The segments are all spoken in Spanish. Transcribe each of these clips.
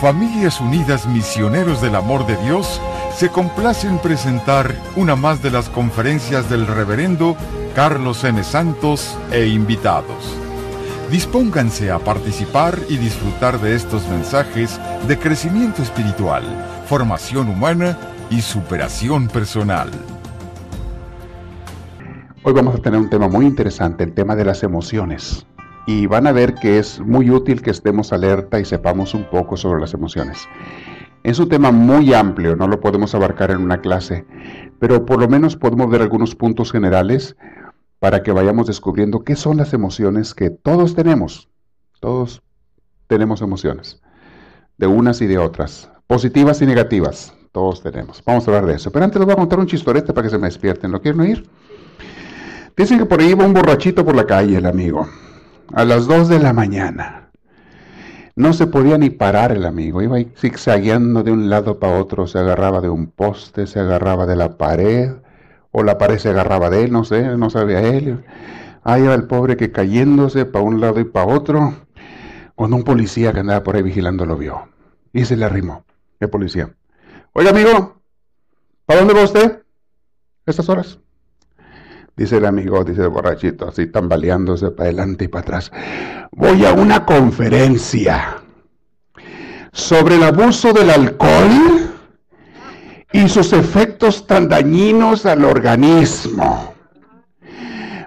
Familias Unidas Misioneros del Amor de Dios se complace en presentar una más de las conferencias del reverendo Carlos M. Santos e invitados. Dispónganse a participar y disfrutar de estos mensajes de crecimiento espiritual, formación humana y superación personal. Hoy vamos a tener un tema muy interesante, el tema de las emociones y van a ver que es muy útil que estemos alerta y sepamos un poco sobre las emociones. Es un tema muy amplio, no lo podemos abarcar en una clase, pero por lo menos podemos ver algunos puntos generales para que vayamos descubriendo qué son las emociones que todos tenemos. Todos tenemos emociones, de unas y de otras, positivas y negativas, todos tenemos. Vamos a hablar de eso. Pero antes les voy a contar un chistorete para que se me despierten. ¿Lo quieren oír? Dicen que por ahí va un borrachito por la calle, el amigo a las 2 de la mañana. No se podía ni parar el amigo, iba zigzagueando de un lado para otro, se agarraba de un poste, se agarraba de la pared, o la pared se agarraba de él, no sé, no sabía él. Ahí iba el pobre que cayéndose para un lado y para otro, cuando un policía que andaba por ahí vigilando lo vio. Y se le arrimó, el policía. Oiga amigo, ¿para dónde va usted? Estas horas. Dice el amigo, dice el borrachito, así tambaleándose para adelante y para atrás. Voy a una conferencia sobre el abuso del alcohol y sus efectos tan dañinos al organismo.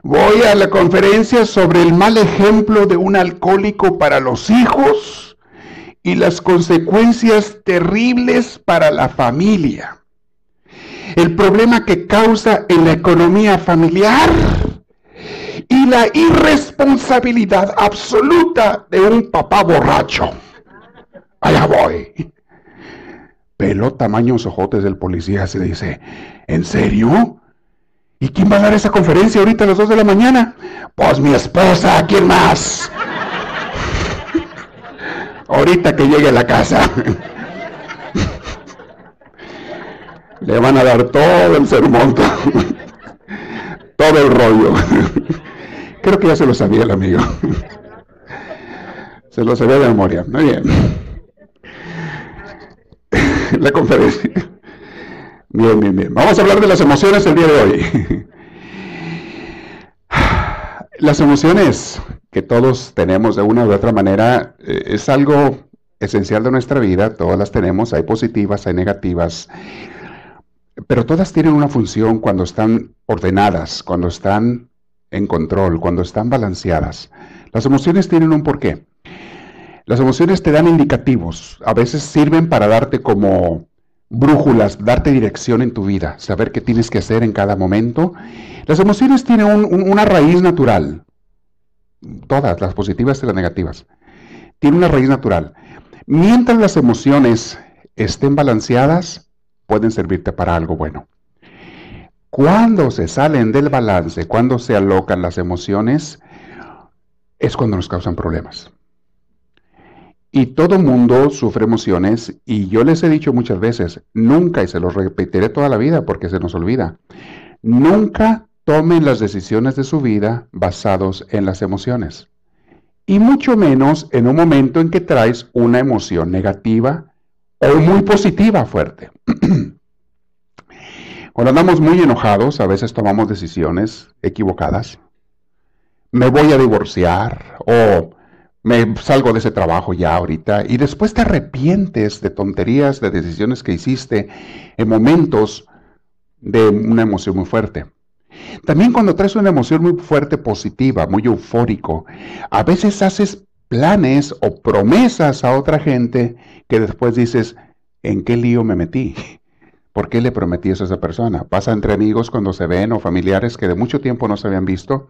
Voy a la conferencia sobre el mal ejemplo de un alcohólico para los hijos y las consecuencias terribles para la familia el problema que causa en la economía familiar y la irresponsabilidad absoluta de un papá borracho. Allá voy. Peló tamaños ojotes del policía se dice, ¿en serio? ¿Y quién va a dar esa conferencia ahorita a las 2 de la mañana? Pues mi esposa, ¿quién más? ahorita que llegue a la casa. Le van a dar todo el sermón, todo el rollo. Creo que ya se lo sabía el amigo. Se lo sabía de memoria. Muy bien. La conferencia. Bien, bien, bien. Vamos a hablar de las emociones el día de hoy. Las emociones que todos tenemos de una u otra manera eh, es algo esencial de nuestra vida. Todas las tenemos. Hay positivas, hay negativas. Pero todas tienen una función cuando están ordenadas, cuando están en control, cuando están balanceadas. Las emociones tienen un porqué. Las emociones te dan indicativos, a veces sirven para darte como brújulas, darte dirección en tu vida, saber qué tienes que hacer en cada momento. Las emociones tienen una raíz natural, todas, las positivas y las negativas, tienen una raíz natural. Mientras las emociones estén balanceadas, pueden servirte para algo bueno. Cuando se salen del balance, cuando se alocan las emociones, es cuando nos causan problemas. Y todo mundo sufre emociones y yo les he dicho muchas veces, nunca, y se los repetiré toda la vida porque se nos olvida, nunca tomen las decisiones de su vida basados en las emociones. Y mucho menos en un momento en que traes una emoción negativa muy positiva fuerte. Cuando andamos muy enojados, a veces tomamos decisiones equivocadas. Me voy a divorciar o me salgo de ese trabajo ya ahorita y después te arrepientes de tonterías, de decisiones que hiciste en momentos de una emoción muy fuerte. También cuando traes una emoción muy fuerte, positiva, muy eufórico, a veces haces planes o promesas a otra gente que después dices, ¿en qué lío me metí? ¿Por qué le prometí eso a esa persona? Pasa entre amigos cuando se ven o familiares que de mucho tiempo no se habían visto,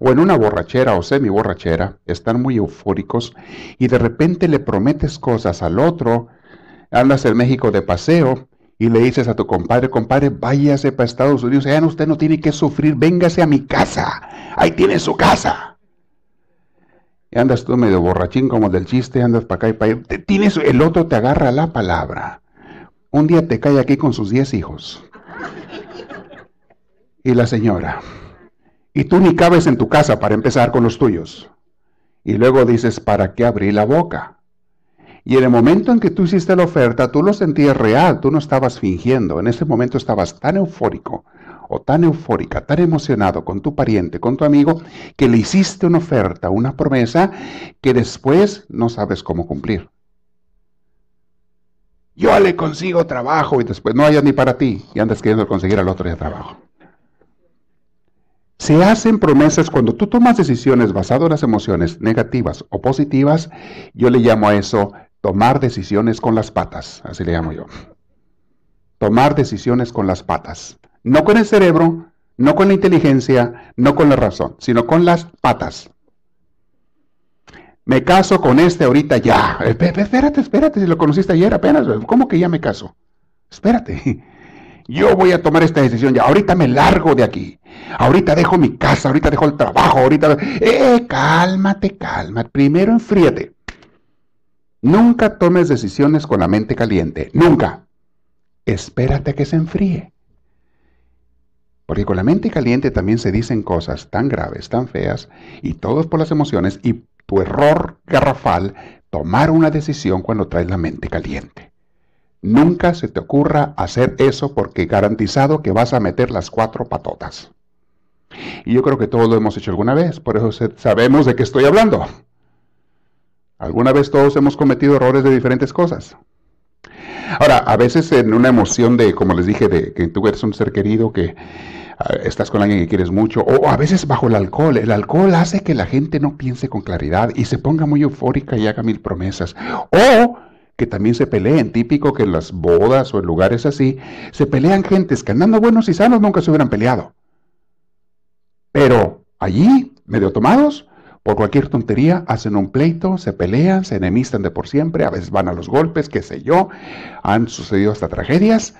o en una borrachera o semi borrachera, están muy eufóricos y de repente le prometes cosas al otro, andas en México de paseo y le dices a tu compadre, compadre, váyase para Estados Unidos, ya usted no tiene que sufrir, véngase a mi casa, ahí tiene su casa. Andas tú medio borrachín como del chiste, andas para acá y para allá, tienes, el otro te agarra la palabra un día te cae aquí con sus diez hijos. Y la señora. Y tú ni cabes en tu casa para empezar con los tuyos. Y luego dices, ¿para qué abrí la boca? Y en el momento en que tú hiciste la oferta, tú lo sentías real, tú no estabas fingiendo. En ese momento estabas tan eufórico tan eufórica, tan emocionado con tu pariente, con tu amigo, que le hiciste una oferta, una promesa que después no sabes cómo cumplir. Yo le consigo trabajo y después no haya ni para ti y andas queriendo conseguir al otro día trabajo. Se hacen promesas cuando tú tomas decisiones basadas en las emociones negativas o positivas. Yo le llamo a eso tomar decisiones con las patas, así le llamo yo. Tomar decisiones con las patas. No con el cerebro, no con la inteligencia, no con la razón, sino con las patas. Me caso con este ahorita ya. Espérate, espérate, si lo conociste ayer apenas. ¿Cómo que ya me caso? Espérate. Yo voy a tomar esta decisión ya. Ahorita me largo de aquí. Ahorita dejo mi casa, ahorita dejo el trabajo, ahorita... Eh, cálmate, cálmate. Primero enfríate. Nunca tomes decisiones con la mente caliente. Nunca. Espérate a que se enfríe. Porque con la mente caliente también se dicen cosas tan graves, tan feas, y todo por las emociones, y tu error garrafal, tomar una decisión cuando traes la mente caliente. Nunca se te ocurra hacer eso porque garantizado que vas a meter las cuatro patotas. Y yo creo que todos lo hemos hecho alguna vez, por eso sabemos de qué estoy hablando. Alguna vez todos hemos cometido errores de diferentes cosas. Ahora, a veces en una emoción de, como les dije, de que tú eres un ser querido, que ah, estás con alguien que quieres mucho, o a veces bajo el alcohol. El alcohol hace que la gente no piense con claridad y se ponga muy eufórica y haga mil promesas. O que también se peleen, típico que en las bodas o en lugares así, se pelean gentes que andando buenos y sanos nunca se hubieran peleado. Pero allí, medio tomados, por cualquier tontería hacen un pleito, se pelean, se enemistan de por siempre, a veces van a los golpes, qué sé yo, han sucedido hasta tragedias,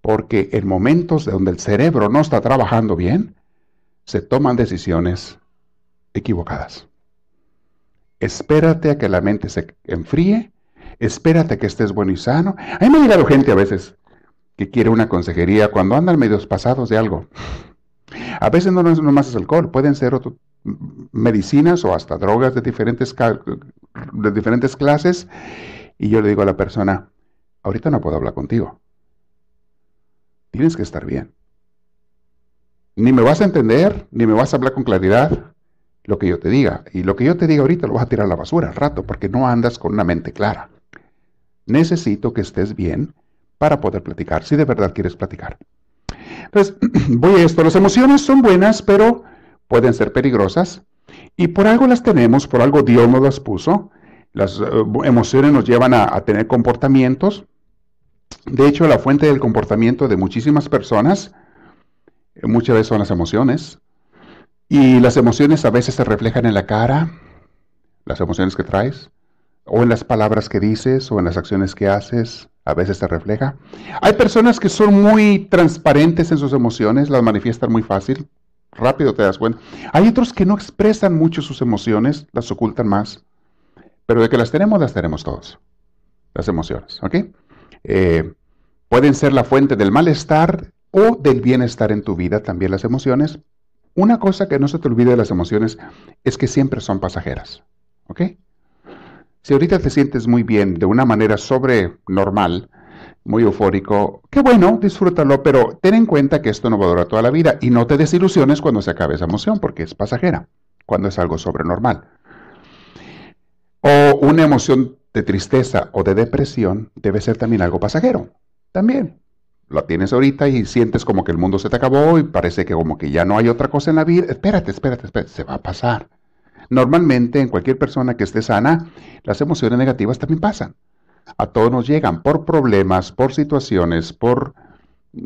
porque en momentos donde el cerebro no está trabajando bien, se toman decisiones equivocadas. Espérate a que la mente se enfríe, espérate a que estés bueno y sano. A mí me ha llegado gente a veces que quiere una consejería cuando andan medios pasados de algo. A veces no es nomás es alcohol, pueden ser otro, medicinas o hasta drogas de diferentes, de diferentes clases. Y yo le digo a la persona, ahorita no puedo hablar contigo. Tienes que estar bien. Ni me vas a entender, ni me vas a hablar con claridad lo que yo te diga. Y lo que yo te diga ahorita lo vas a tirar a la basura al rato, porque no andas con una mente clara. Necesito que estés bien para poder platicar, si de verdad quieres platicar. Entonces, voy a esto. Las emociones son buenas, pero pueden ser peligrosas y por algo las tenemos, por algo Dios nos las puso. Las eh, emociones nos llevan a, tener comportamientos. De hecho, la fuente del comportamiento de muchísimas personas eh, muchas veces son las emociones. Y las emociones a veces se reflejan en la cara, las emociones que traes, o en las palabras que dices, o en las acciones que haces, a veces se refleja. Hay personas que son muy transparentes en sus emociones, las manifiestan muy fácil, rápido te das cuenta. Hay otros que no expresan mucho sus emociones, las ocultan más. Pero de que las tenemos, las tenemos todos. Las emociones, ¿ok? Eh, pueden ser la fuente del malestar o del bienestar en tu vida también las emociones. Una cosa que no se te olvide de las emociones es que siempre son pasajeras, ¿ok? Si ahorita te sientes muy bien de una manera sobre normal, muy eufórico, qué bueno, disfrútalo, pero ten en cuenta que esto no va a durar toda la vida y no te desilusiones cuando se acabe esa emoción, porque es pasajera, cuando es algo sobrenormal. O una emoción de tristeza o de depresión debe ser también algo pasajero, también. Lo tienes ahorita y sientes como que el mundo se te acabó y parece que como que ya no hay otra cosa en la vida. Espérate, espérate, espérate, se va a pasar. Normalmente en cualquier persona que esté sana, las emociones negativas también pasan a todos nos llegan por problemas, por situaciones, por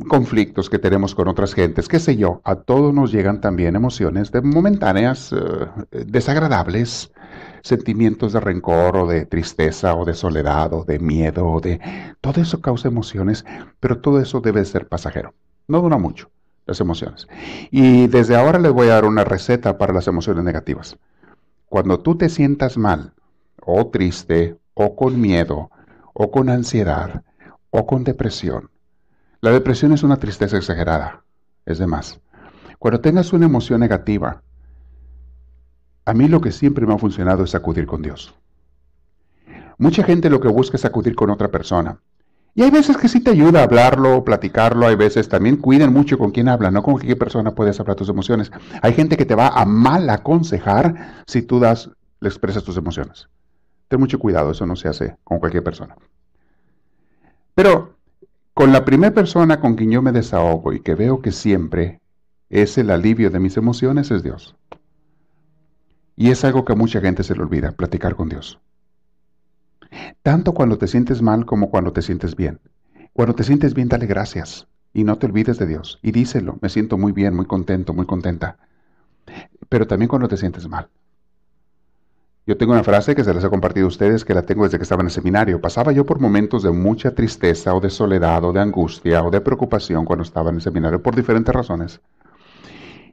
conflictos que tenemos con otras gentes, qué sé yo, a todos nos llegan también emociones de momentáneas, eh, desagradables, sentimientos de rencor o de tristeza o de soledad o de miedo o de... Todo eso causa emociones, pero todo eso debe ser pasajero. No dura mucho las emociones. Y desde ahora les voy a dar una receta para las emociones negativas. Cuando tú te sientas mal o triste o con miedo o con ansiedad o con depresión. La depresión es una tristeza exagerada, es de más. Cuando tengas una emoción negativa, a mí lo que siempre me ha funcionado es acudir con Dios. Mucha gente lo que busca es acudir con otra persona. Y hay veces que sí te ayuda a hablarlo, platicarlo, hay veces también cuiden mucho con quién habla, no con qué persona puedes hablar tus emociones. Hay gente que te va a mal aconsejar si tú das, le expresas tus emociones. Ten mucho cuidado, eso no se hace con cualquier persona. Pero con la primera persona con quien yo me desahogo y que veo que siempre es el alivio de mis emociones es Dios. Y es algo que a mucha gente se le olvida, platicar con Dios. Tanto cuando te sientes mal como cuando te sientes bien. Cuando te sientes bien, dale gracias y no te olvides de Dios. Y díselo, me siento muy bien, muy contento, muy contenta. Pero también cuando te sientes mal. Yo tengo una frase que se les he compartido a ustedes, que la tengo desde que estaba en el seminario. Pasaba yo por momentos de mucha tristeza o de soledad o de angustia o de preocupación cuando estaba en el seminario por diferentes razones.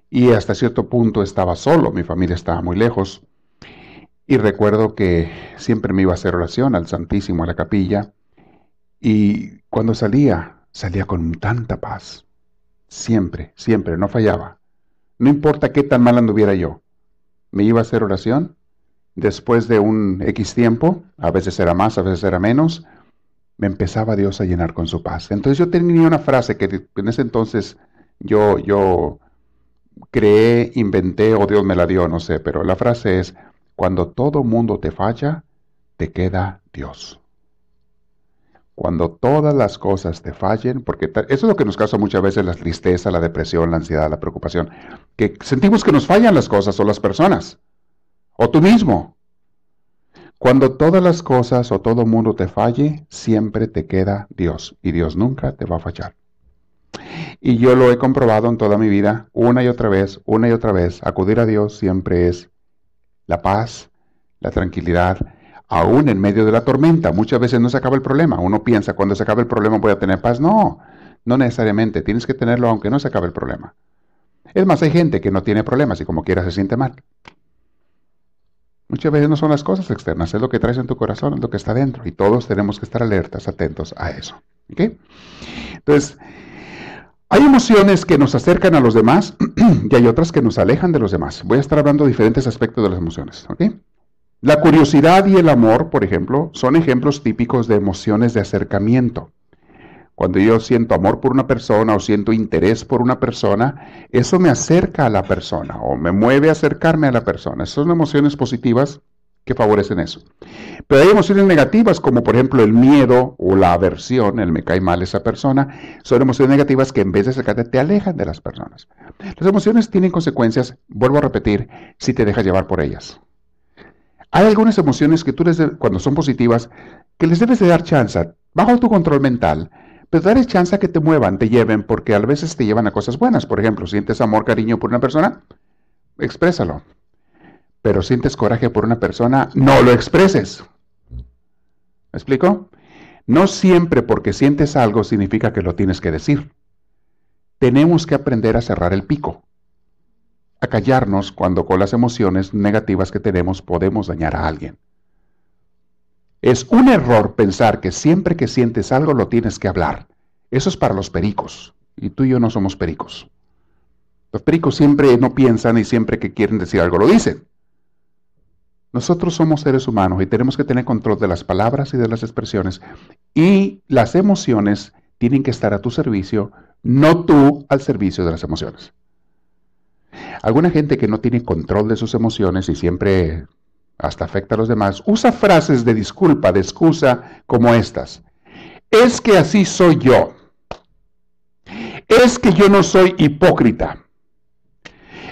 Y hasta cierto punto estaba solo, mi familia estaba muy lejos. Y recuerdo que siempre me iba a hacer oración al Santísimo, a la capilla. Y cuando salía, salía con tanta paz. Siempre, siempre, no fallaba. No importa qué tan mal anduviera yo. Me iba a hacer oración después de un X tiempo, a veces era más, a veces era menos, me empezaba Dios a llenar con su paz. Entonces yo tenía una frase que en ese entonces yo, yo creé, inventé o Dios me la dio, no sé, pero la frase es, cuando todo mundo te falla, te queda Dios. Cuando todas las cosas te fallen, porque eso es lo que nos causa muchas veces la tristeza, la depresión, la ansiedad, la preocupación, que sentimos que nos fallan las cosas o las personas o tú mismo. Cuando todas las cosas o todo mundo te falle, siempre te queda Dios y Dios nunca te va a fallar. Y yo lo he comprobado en toda mi vida, una y otra vez, una y otra vez. Acudir a Dios siempre es la paz, la tranquilidad, aún en medio de la tormenta. Muchas veces no se acaba el problema. Uno piensa, cuando se acabe el problema voy a tener paz. No, no necesariamente. Tienes que tenerlo aunque no se acabe el problema. Es más, hay gente que no tiene problemas y como quiera se siente mal. Muchas veces no son las cosas externas, es lo que traes en tu corazón, es lo que está dentro. Y todos tenemos que estar alertas, atentos a eso. Entonces, hay emociones que nos acercan a los demás y hay otras que nos alejan de los demás. Voy a estar hablando de diferentes aspectos de las emociones. La curiosidad y el amor, por ejemplo, son ejemplos típicos de emociones de acercamiento. Cuando yo siento amor por una persona o siento interés por una persona, eso me acerca a la persona o me mueve a acercarme a la persona. Son emociones positivas que favorecen eso. Pero hay emociones negativas como por ejemplo el miedo o la aversión, el me cae mal esa persona, son emociones negativas que en vez de acercarte te alejan de las personas. Las emociones tienen consecuencias, vuelvo a repetir, si te dejas llevar por ellas. Hay algunas emociones que tú les cuando son positivas que les debes de dar chance, bajo tu control mental, pero darles chance a que te muevan, te lleven, porque a veces te llevan a cosas buenas. Por ejemplo, sientes amor, cariño por una persona, exprésalo. Pero sientes coraje por una persona, no lo expreses. ¿Me explico? No siempre porque sientes algo significa que lo tienes que decir. Tenemos que aprender a cerrar el pico, a callarnos cuando con las emociones negativas que tenemos podemos dañar a alguien. Es un error pensar que siempre que sientes algo lo tienes que hablar. Eso es para los pericos. Y tú y yo no somos pericos. Los pericos siempre no piensan y siempre que quieren decir algo lo dicen. Nosotros somos seres humanos y tenemos que tener control de las palabras y de las expresiones. Y las emociones tienen que estar a tu servicio, no tú al servicio de las emociones. Alguna gente que no tiene control de sus emociones y siempre hasta afecta a los demás, usa frases de disculpa, de excusa como estas. Es que así soy yo. Es que yo no soy hipócrita.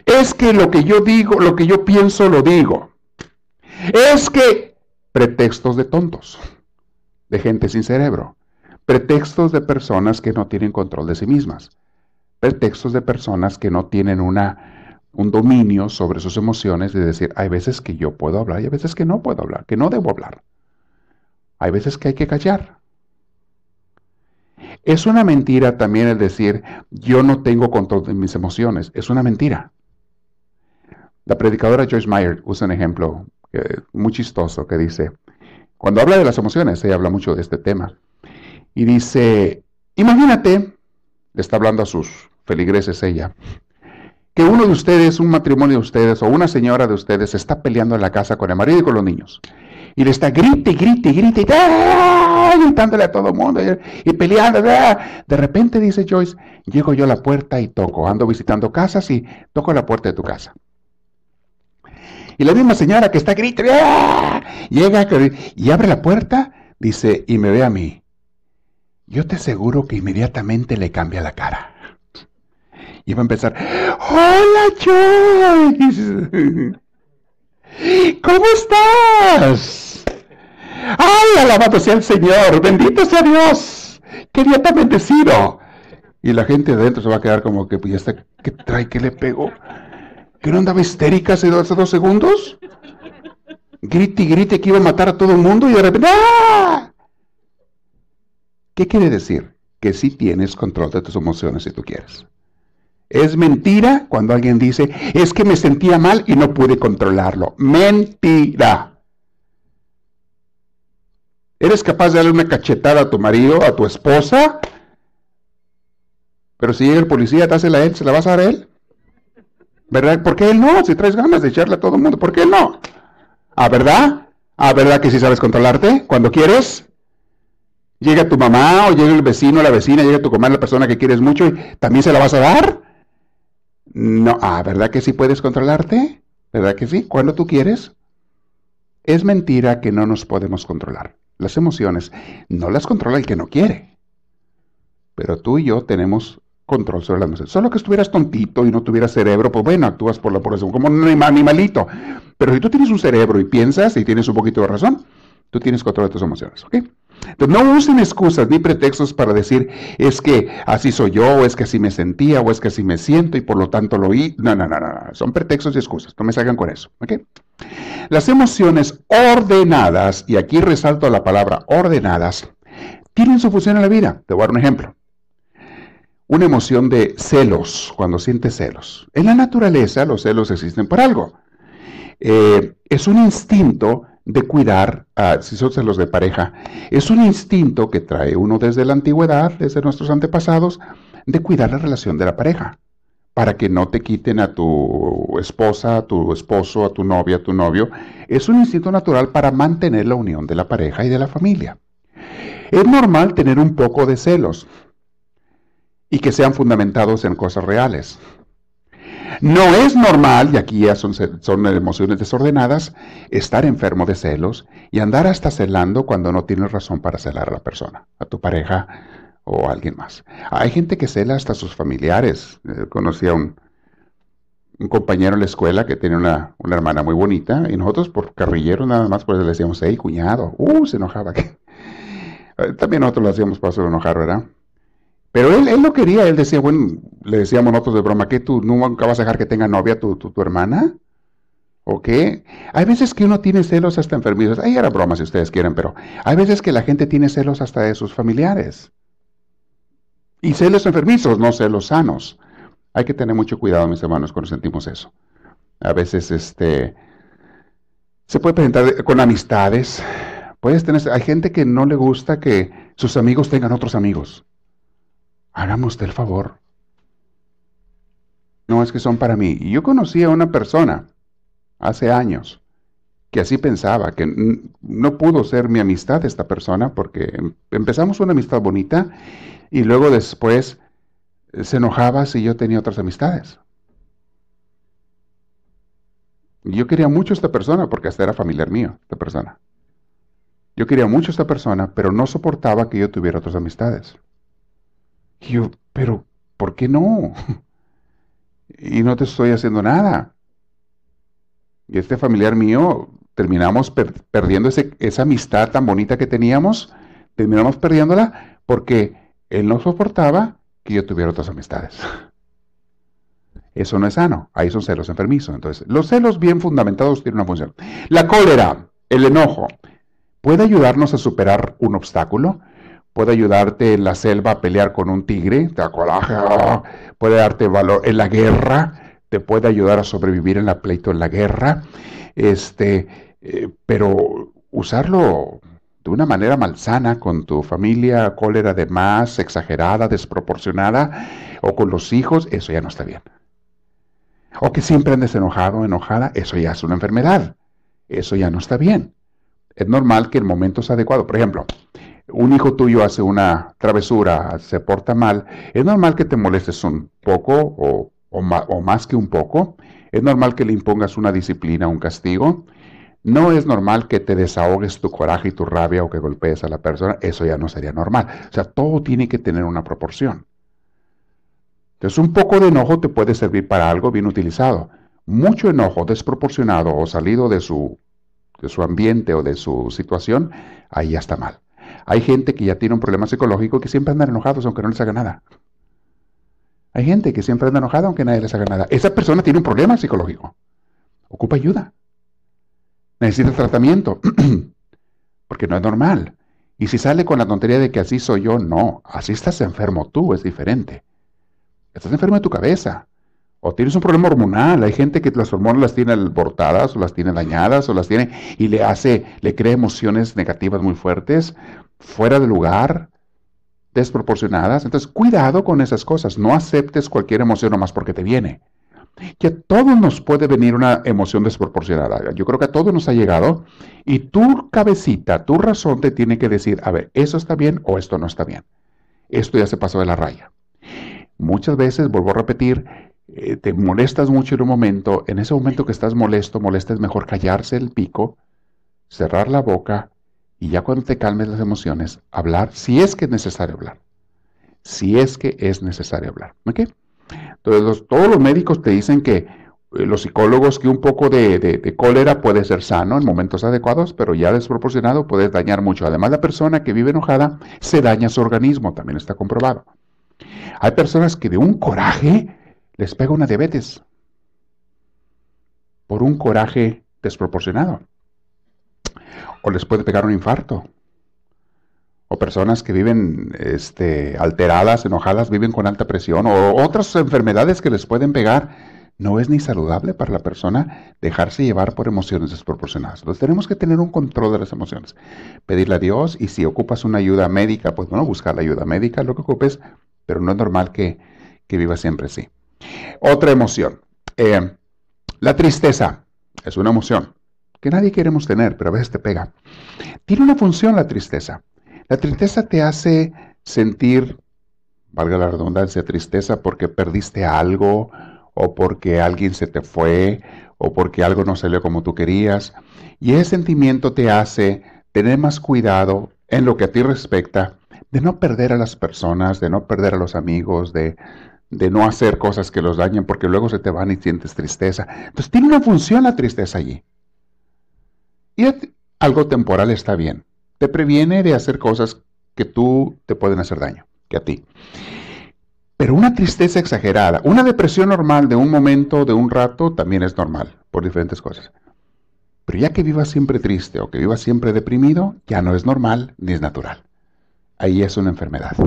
Es que lo que yo digo, lo que yo pienso, lo digo. Es que pretextos de tontos, de gente sin cerebro, pretextos de personas que no tienen control de sí mismas, pretextos de personas que no tienen una un dominio sobre sus emociones de decir, hay veces que yo puedo hablar y hay veces que no puedo hablar, que no debo hablar. Hay veces que hay que callar. Es una mentira también el decir, yo no tengo control de mis emociones. Es una mentira. La predicadora Joyce Meyer usa un ejemplo eh, muy chistoso que dice, cuando habla de las emociones, ella habla mucho de este tema, y dice, imagínate, le está hablando a sus feligreses ella, que uno de ustedes, un matrimonio de ustedes o una señora de ustedes está peleando en la casa con el marido y con los niños. y le está grite, grite, grite, ¡ah! gritándole a todo el mundo y, peleando. ¡ah! De repente, dice Joyce, llego yo a la puerta y toco. Ando visitando casas y toco la puerta de tu casa. Y la misma señora que está grite, ¡ah! llega y abre la puerta, dice, y me ve a mí. Yo te aseguro que inmediatamente le cambia la cara. Y va a empezar, hola Joyce. ¿Cómo estás? ¡Ay, alabado sea el Señor! ¡Bendito sea Dios! ¡Qué día tan bendecido! Y la gente adentro se va a quedar como que, pues ya está, ¿qué trae? ¿Qué le pegó? ¿Que no andaba histérica hace dos, dos segundos? Grite y grite que iba a matar a todo el mundo y de repente, ¡ah! ¿Qué quiere decir? Que sí tienes control de tus emociones si tú quieres. Es mentira cuando alguien dice, es que me sentía mal y no pude controlarlo. Mentira. ¿Eres capaz de darle una cachetada a tu marido, a tu esposa? Pero si llega el policía, dásela a él, ¿se la vas a dar a él? ¿Verdad? ¿Por qué él no? Si traes ganas de echarle a todo el mundo, ¿por qué no? ¿Ah, verdad? ¿Ah, verdad que sí sabes controlarte cuando quieres? Llega tu mamá o llega el vecino, la vecina, llega tu comadre, la persona que quieres mucho y también se la vas a dar. No, ah, ¿verdad que sí puedes controlarte? ¿Verdad que sí? Cuando tú quieres. Es mentira que no nos podemos controlar. Las emociones no las controla el que no quiere. Pero tú y yo tenemos control sobre las emociones. Solo que estuvieras tontito y no tuvieras cerebro, pues bueno, actúas por la población como un animalito. Pero si tú tienes un cerebro y piensas y tienes un poquito de razón, tú tienes control de tus emociones, ¿ok? Entonces, no usen excusas ni pretextos para decir, es que así soy yo, o es que así me sentía, o es que así me siento y por lo tanto lo oí. No, no, no, no, son pretextos y excusas, no me salgan con eso. Las emociones ordenadas, y aquí resalto la palabra ordenadas, tienen su función en la vida. Te voy a dar un ejemplo. Una emoción de celos, cuando sientes celos. En la naturaleza los celos existen por algo. Eh, es un instinto de cuidar, si son celos de pareja, es un instinto que trae uno desde la antigüedad, desde nuestros antepasados, de cuidar la relación de la pareja, para que no te quiten a tu esposa, a tu esposo, a tu novia, a tu novio. Es un instinto natural para mantener la unión de la pareja y de la familia. Es normal tener un poco de celos y que sean fundamentados en cosas reales. No es normal, y aquí ya son, son, emociones desordenadas, estar enfermo de celos y andar hasta celando cuando no tienes razón para celar a la persona, a tu pareja o a alguien más. Hay gente que cela hasta a sus familiares. Eh, conocí a un, compañero en la escuela que tenía una, hermana muy bonita y nosotros por carrilleros nada más pues le decíamos, hey, cuñado, uh, se enojaba. También nosotros lo hacíamos para hacer enojar, ¿verdad? Pero él, él no quería, él decía, bueno, le decíamos nosotros de broma, que tú nunca vas a dejar que tenga novia tu, tu, hermana? ¿O qué? Hay veces que uno tiene celos hasta enfermizos. Ahí era broma si ustedes quieren, pero hay veces que la gente tiene celos hasta de sus familiares. Y celos enfermizos, no celos sanos. Hay que tener mucho cuidado, mis hermanos, cuando sentimos eso. A veces, este, se puede presentar con amistades. Puedes tener, hay gente que no le gusta que sus amigos tengan otros amigos. Hagamos el favor. No es que son para mí. Yo conocí a una persona hace años que así pensaba, que no pudo ser mi amistad esta persona porque em, empezamos una amistad bonita y luego después se enojaba si yo tenía otras amistades. Yo quería mucho a esta persona porque hasta era familiar mío, esta persona. Yo quería mucho a esta persona, pero no soportaba que yo tuviera otras amistades. Y yo, pero, ¿por qué no? y no te estoy haciendo nada. Y este familiar mío, terminamos perdiendo esa amistad tan bonita que teníamos, terminamos perdiéndola porque él no soportaba que yo tuviera otras amistades. Eso no es sano, ahí son celos enfermizos. Entonces, los celos bien fundamentados tienen una función. La cólera, el enojo, puede ayudarnos a superar un obstáculo, puede ayudarte en la selva a pelear con un tigre, te coraje, ah, puede darte valor en la guerra, te puede ayudar a sobrevivir en la pleito en la guerra, este, eh, pero usarlo de una manera malsana con tu familia, cólera de más, exagerada, desproporcionada, o con los hijos, eso ya no está bien. O que siempre andes enojado, enojada, eso ya es una enfermedad. Eso ya no está bien. Es normal que en momentos adecuados, por ejemplo, un hijo tuyo hace una travesura, se porta mal, es normal que te molestes un poco o, más que un poco. Es normal que le impongas una disciplina, un castigo. No es normal que te desahogues tu coraje y tu rabia o que golpees a la persona. Eso ya no sería normal. O sea, todo tiene que tener una proporción. Entonces, un poco de enojo te puede servir para algo bien utilizado. Mucho enojo desproporcionado o salido de su, de su ambiente o de su situación, ahí ya está mal. Hay gente que ya tiene un problema psicológico que siempre andan enojados aunque no les haga nada. Hay gente que siempre anda enojada aunque nadie les haga nada. Esa persona tiene un problema psicológico. Ocupa ayuda. Necesita tratamiento. Porque no es normal. Y si sale con la tontería de que así soy yo, no. Así estás enfermo tú, es diferente. Estás enfermo de tu cabeza. O tienes un problema hormonal. Hay gente que las hormonas las tiene abortadas o las tiene dañadas o las tiene y le hace, le crea emociones negativas muy fuertes, fuera de lugar, desproporcionadas. Entonces, cuidado con esas cosas. No aceptes cualquier emoción nomás porque te viene. Que a todos nos puede venir una emoción desproporcionada. Yo creo que a todos nos ha llegado y tu cabecita, tu razón te tiene que decir, a ver, eso está bien o esto no está bien. Esto ya se pasó de la raya. Muchas veces, vuelvo a repetir, eh, te molestas mucho en un momento, en ese momento que estás molesto, molesta es mejor callarse el pico, cerrar la boca y ya cuando te calmes las emociones, hablar, si es que es necesario hablar. Si es que es necesario hablar. ¿Ok? Entonces, todos los médicos te dicen que eh, los psicólogos que un poco de, de, cólera puede ser sano en momentos adecuados, pero ya desproporcionado puede dañar mucho. Además, la persona que vive enojada se daña su organismo, también está comprobado. Hay personas que de un coraje les pega una diabetes. Por un coraje desproporcionado. O les puede pegar un infarto. O personas que viven este, alteradas, enojadas, viven con alta presión. O otras enfermedades que les pueden pegar. No es ni saludable para la persona dejarse llevar por emociones desproporcionadas. Entonces tenemos que tener un control de las emociones. Pedirle a Dios y si ocupas una ayuda médica, pues bueno, buscar la ayuda médica, lo que ocupes, pero no es normal que, viva siempre así. Otra emoción. Eh, la tristeza es una emoción que nadie queremos tener, pero a veces te pega. Tiene una función la tristeza. La tristeza te hace sentir, valga la redundancia, tristeza porque perdiste algo o porque alguien se te fue o porque algo no salió como tú querías. Y ese sentimiento te hace tener más cuidado en lo que a ti respecta de no perder a las personas, de no perder a los amigos, de, no hacer cosas que los dañen, porque luego se te van y sientes tristeza. Entonces tiene una función la tristeza allí. Y algo temporal está bien. Te previene de hacer cosas que tú te pueden hacer daño, que a ti. Pero una tristeza exagerada, una depresión normal de un momento, de un rato, también es normal, por diferentes cosas. Pero ya que vivas siempre triste o que vivas siempre deprimido, ya no es normal ni es natural ahí es una enfermedad.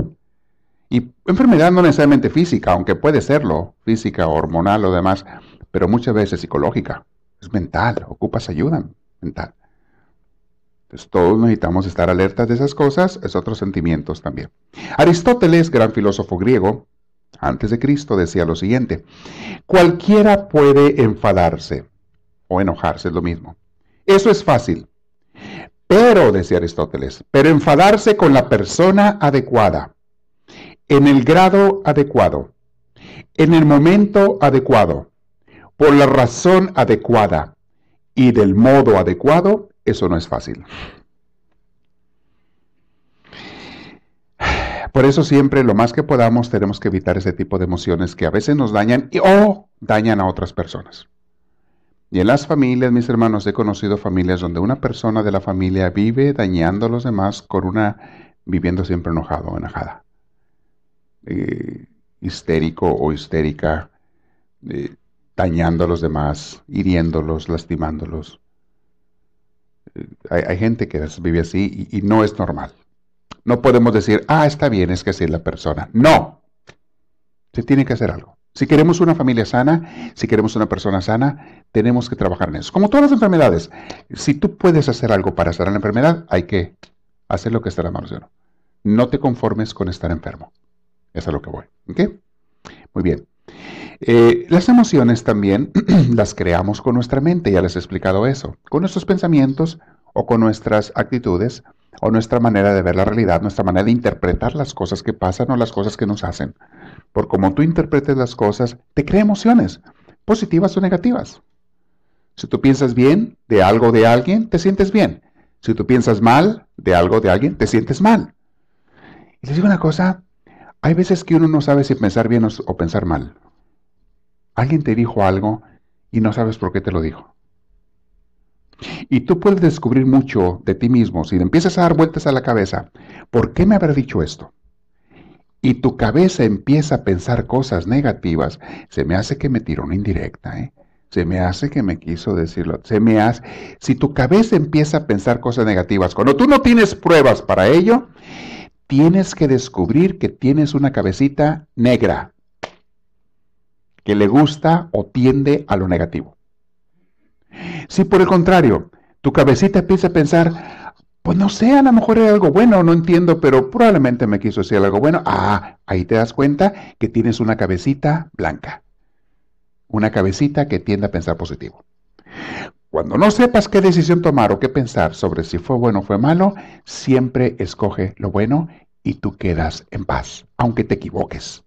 Y enfermedad no necesariamente física, aunque puede serlo, física, hormonal o demás, pero muchas veces psicológica. Es mental, ocupas ayuda Entonces todos necesitamos estar alertas de esas cosas, es otros sentimientos también. Aristóteles, gran filósofo griego, antes de Cristo, decía lo siguiente, cualquiera puede enfadarse o enojarse, es lo mismo. Eso es fácil, pero, decía Aristóteles, pero enfadarse con la persona adecuada, en el grado adecuado, en el momento adecuado, por la razón adecuada y del modo adecuado, eso no es fácil. Por eso siempre lo más que podamos tenemos que evitar ese tipo de emociones que a veces nos dañan o dañan a otras personas. Y en las familias, mis hermanos, he conocido familias donde una persona de la familia vive dañando a los demás con una, viviendo siempre enojado o enojada. Eh, histérico o histérica, eh, dañando a los demás, hiriéndolos, lastimándolos. Hay, gente que vive así y, y no es normal. No podemos decir, ah, está bien, es que así es la persona. No. Se tiene que hacer algo. Si queremos una familia sana, si queremos una persona sana, tenemos que trabajar en eso. Como todas las enfermedades, si tú puedes hacer algo para sanar la enfermedad, hay que hacer lo que está en la mano de uno. No te conformes con estar enfermo. Eso es a lo que voy. ¿Ok? Muy bien. Eh, las emociones también las creamos con nuestra mente, ya les he explicado eso, con nuestros pensamientos o con nuestras actitudes o nuestra manera de ver la realidad, nuestra manera de interpretar las cosas que pasan o las cosas que nos hacen. Por como tú interpretes las cosas, te crea emociones, positivas o negativas. Si tú piensas bien de algo de alguien, te sientes bien. Si tú piensas mal de algo de alguien, te sientes mal. Y les digo una cosa, hay veces que uno no sabe si pensar bien o, pensar mal. Alguien te dijo algo y no sabes por qué te lo dijo. Y tú puedes descubrir mucho de ti mismo si empiezas a dar vueltas a la cabeza. ¿Por qué me habrá dicho esto? Y tu cabeza empieza a pensar cosas negativas. Se me hace que me tiró una indirecta, ¿eh? Se me hace que me quiso decirlo. Se me hace. Si tu cabeza empieza a pensar cosas negativas, cuando tú no tienes pruebas para ello, tienes que descubrir que tienes una cabecita negra que le gusta o tiende a lo negativo. Si por el contrario, tu cabecita empieza a pensar, pues no sé, a lo mejor era algo bueno, no entiendo, pero probablemente me quiso decir algo bueno. Ah, ahí te das cuenta que tienes una cabecita blanca. Una cabecita que tiende a pensar positivo. Cuando no sepas qué decisión tomar o qué pensar sobre si fue bueno o fue malo, siempre escoge lo bueno y tú quedas en paz, aunque te equivoques.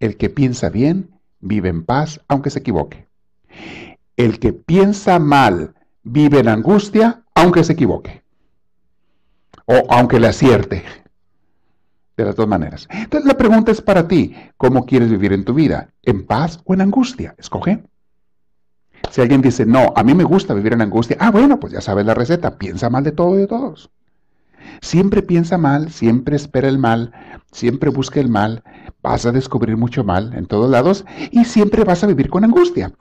El que piensa bien vive en paz, aunque se equivoque. El que piensa mal vive en angustia, aunque se equivoque. O aunque le acierte. De las dos maneras. Entonces la pregunta es para ti, ¿cómo quieres vivir en tu vida? ¿En paz o en angustia? Escoge. Si alguien dice, no, a mí me gusta vivir en angustia, ah, bueno, pues ya sabes la receta, piensa mal de todo y de todos. Siempre piensa mal, siempre espera el mal, siempre busca el mal, vas a descubrir mucho mal en todos lados y siempre vas a vivir con angustia.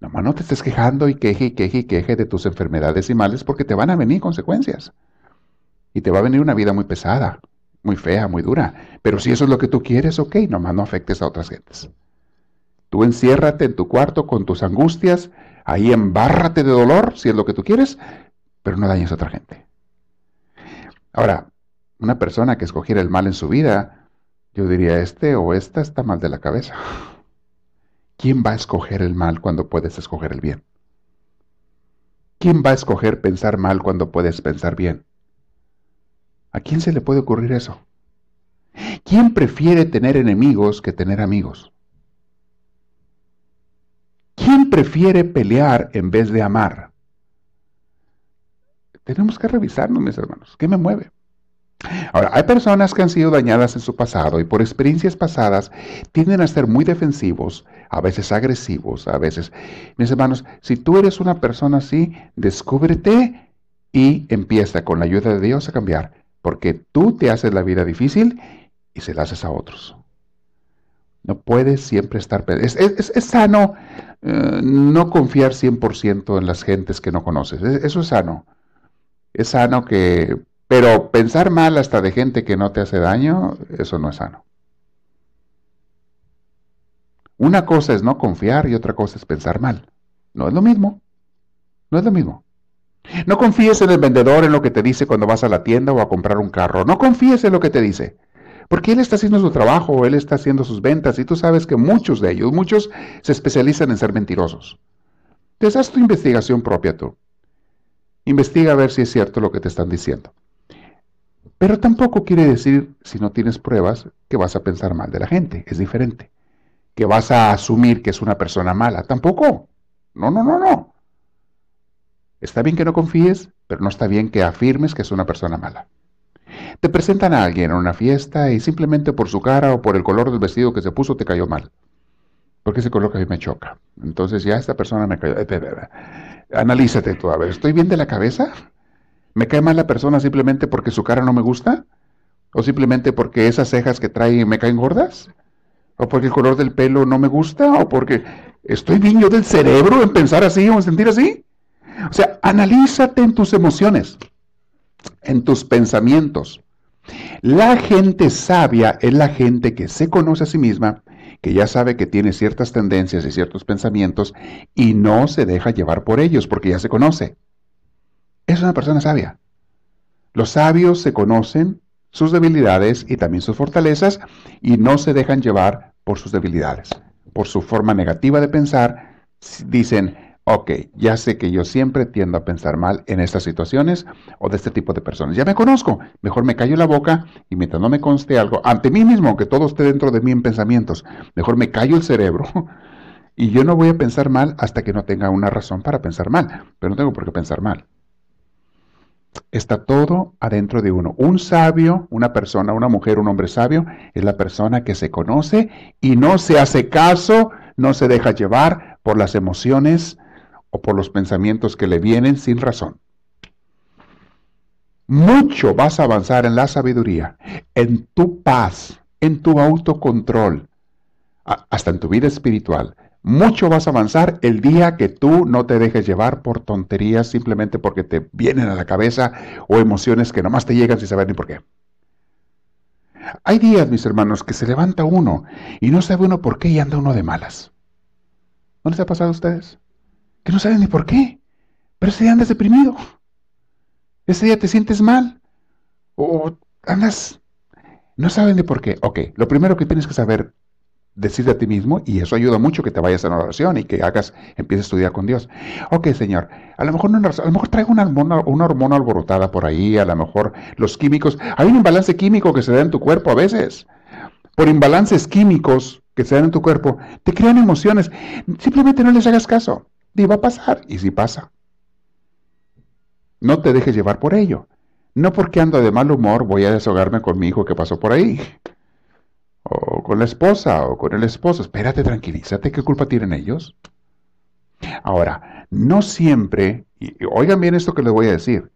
Nomás no te estés quejando y queje y queje y queje de tus enfermedades y males porque te van a venir consecuencias. Y te va a venir una vida muy pesada, muy fea, muy dura. Pero si eso es lo que tú quieres, ok, nomás no afectes a otras gentes. Tú enciérrate en tu cuarto con tus angustias, ahí embárrate de dolor, si es lo que tú quieres, pero no dañes a otra gente. Ahora, una persona que escogiera el mal en su vida, yo diría, este o esta está mal de la cabeza. ¿Quién va a escoger el mal cuando puedes escoger el bien? ¿Quién va a escoger pensar mal cuando puedes pensar bien? ¿A quién se le puede ocurrir eso? ¿Quién prefiere tener enemigos que tener amigos? ¿Quién prefiere pelear en vez de amar? Tenemos que revisarnos, mis hermanos. ¿Qué me mueve? Ahora, hay personas que han sido dañadas en su pasado y por experiencias pasadas tienden a ser muy defensivos, a veces agresivos, a veces... Mis hermanos, si tú eres una persona así, descúbrete y empieza con la ayuda de Dios a cambiar, porque tú te haces la vida difícil y se la haces a otros. No puedes siempre estar... Es, es, sano eh, no confiar 100% en las gentes que no conoces. Eso es sano es sano que... Pero pensar mal hasta de gente que no te hace daño, eso no es sano. Una cosa es no confiar y otra cosa es pensar mal. No es lo mismo. No es lo mismo. No confíes en el vendedor en lo que te dice cuando vas a la tienda o a comprar un carro. No confíes en lo que te dice. Porque él está haciendo su trabajo, él está haciendo sus ventas y tú sabes que muchos de ellos, muchos se especializan en ser mentirosos. Entonces haz tu investigación propia tú. Investiga a ver si es cierto lo que te están diciendo. Pero tampoco quiere decir, si no tienes pruebas, que vas a pensar mal de la gente. Es diferente. Que vas a asumir que es una persona mala. Tampoco. No, no, no, no. Está bien que no confíes, pero no está bien que afirmes que es una persona mala. Te presentan a alguien en una fiesta y simplemente por su cara o por el color del vestido que se puso te cayó mal. Porque ese color que a mí me choca. Entonces ya esta persona me cayó. Analízate tú, a ver, ¿estoy bien de la cabeza? ¿Me cae mal la persona simplemente porque su cara no me gusta? ¿O simplemente porque esas cejas que trae me caen gordas? ¿O porque el color del pelo no me gusta? ¿O porque estoy bien yo del cerebro en pensar así o en sentir así? O sea, analízate en tus emociones, en tus pensamientos. La gente sabia es la gente que se conoce a sí misma que ya sabe que tiene ciertas tendencias y ciertos pensamientos y no se deja llevar por ellos porque ya se conoce. Es una persona sabia. Los sabios se conocen sus debilidades y también sus fortalezas y no se dejan llevar por sus debilidades, por su forma negativa de pensar. Dicen, ok, ya sé que yo siempre tiendo a pensar mal en estas situaciones o de este tipo de personas. Ya me conozco, mejor me callo la boca y mientras no me conste algo, ante mí mismo, aunque todo esté dentro de mí en pensamientos, mejor me callo el cerebro y yo no voy a pensar mal hasta que no tenga una razón para pensar mal, pero no tengo por qué pensar mal. Está todo adentro de uno. Un sabio, una persona, una mujer, un hombre sabio, es la persona que se conoce y no se hace caso, no se deja llevar por las emociones o por los pensamientos que le vienen sin razón. Mucho vas a avanzar en la sabiduría, en tu paz, en tu autocontrol, hasta en tu vida espiritual. Mucho vas a avanzar el día que tú no te dejes llevar por tonterías simplemente porque te vienen a la cabeza o emociones que nomás te llegan sin saber ni por qué. Hay días, mis hermanos, que se levanta uno y no sabe uno por qué y anda uno de malas. ¿No les ha pasado a ustedes? Que no sabes ni por qué, pero ese día andas deprimido, ese día te sientes mal, o andas, no sabes ni por qué. Ok, lo primero que tienes que saber decirte a ti mismo, y eso ayuda mucho que te vayas a la oración y que hagas, empieces a estudiar con Dios. Ok, Señor, a lo mejor, no, a lo mejor traigo una hormona, una hormona alborotada por ahí, a lo mejor los químicos, hay un imbalance químico que se da en tu cuerpo a veces. Por imbalances químicos que se dan en tu cuerpo, te crean emociones. Simplemente no les hagas caso. Y va a pasar, y si pasa. No te dejes llevar por ello. No porque ando de mal humor voy a desahogarme con mi hijo que pasó por ahí. O con la esposa, o con el esposo. Espérate, tranquilízate, ¿qué culpa tienen ellos? Ahora, no siempre, y oigan bien esto que les voy a decir,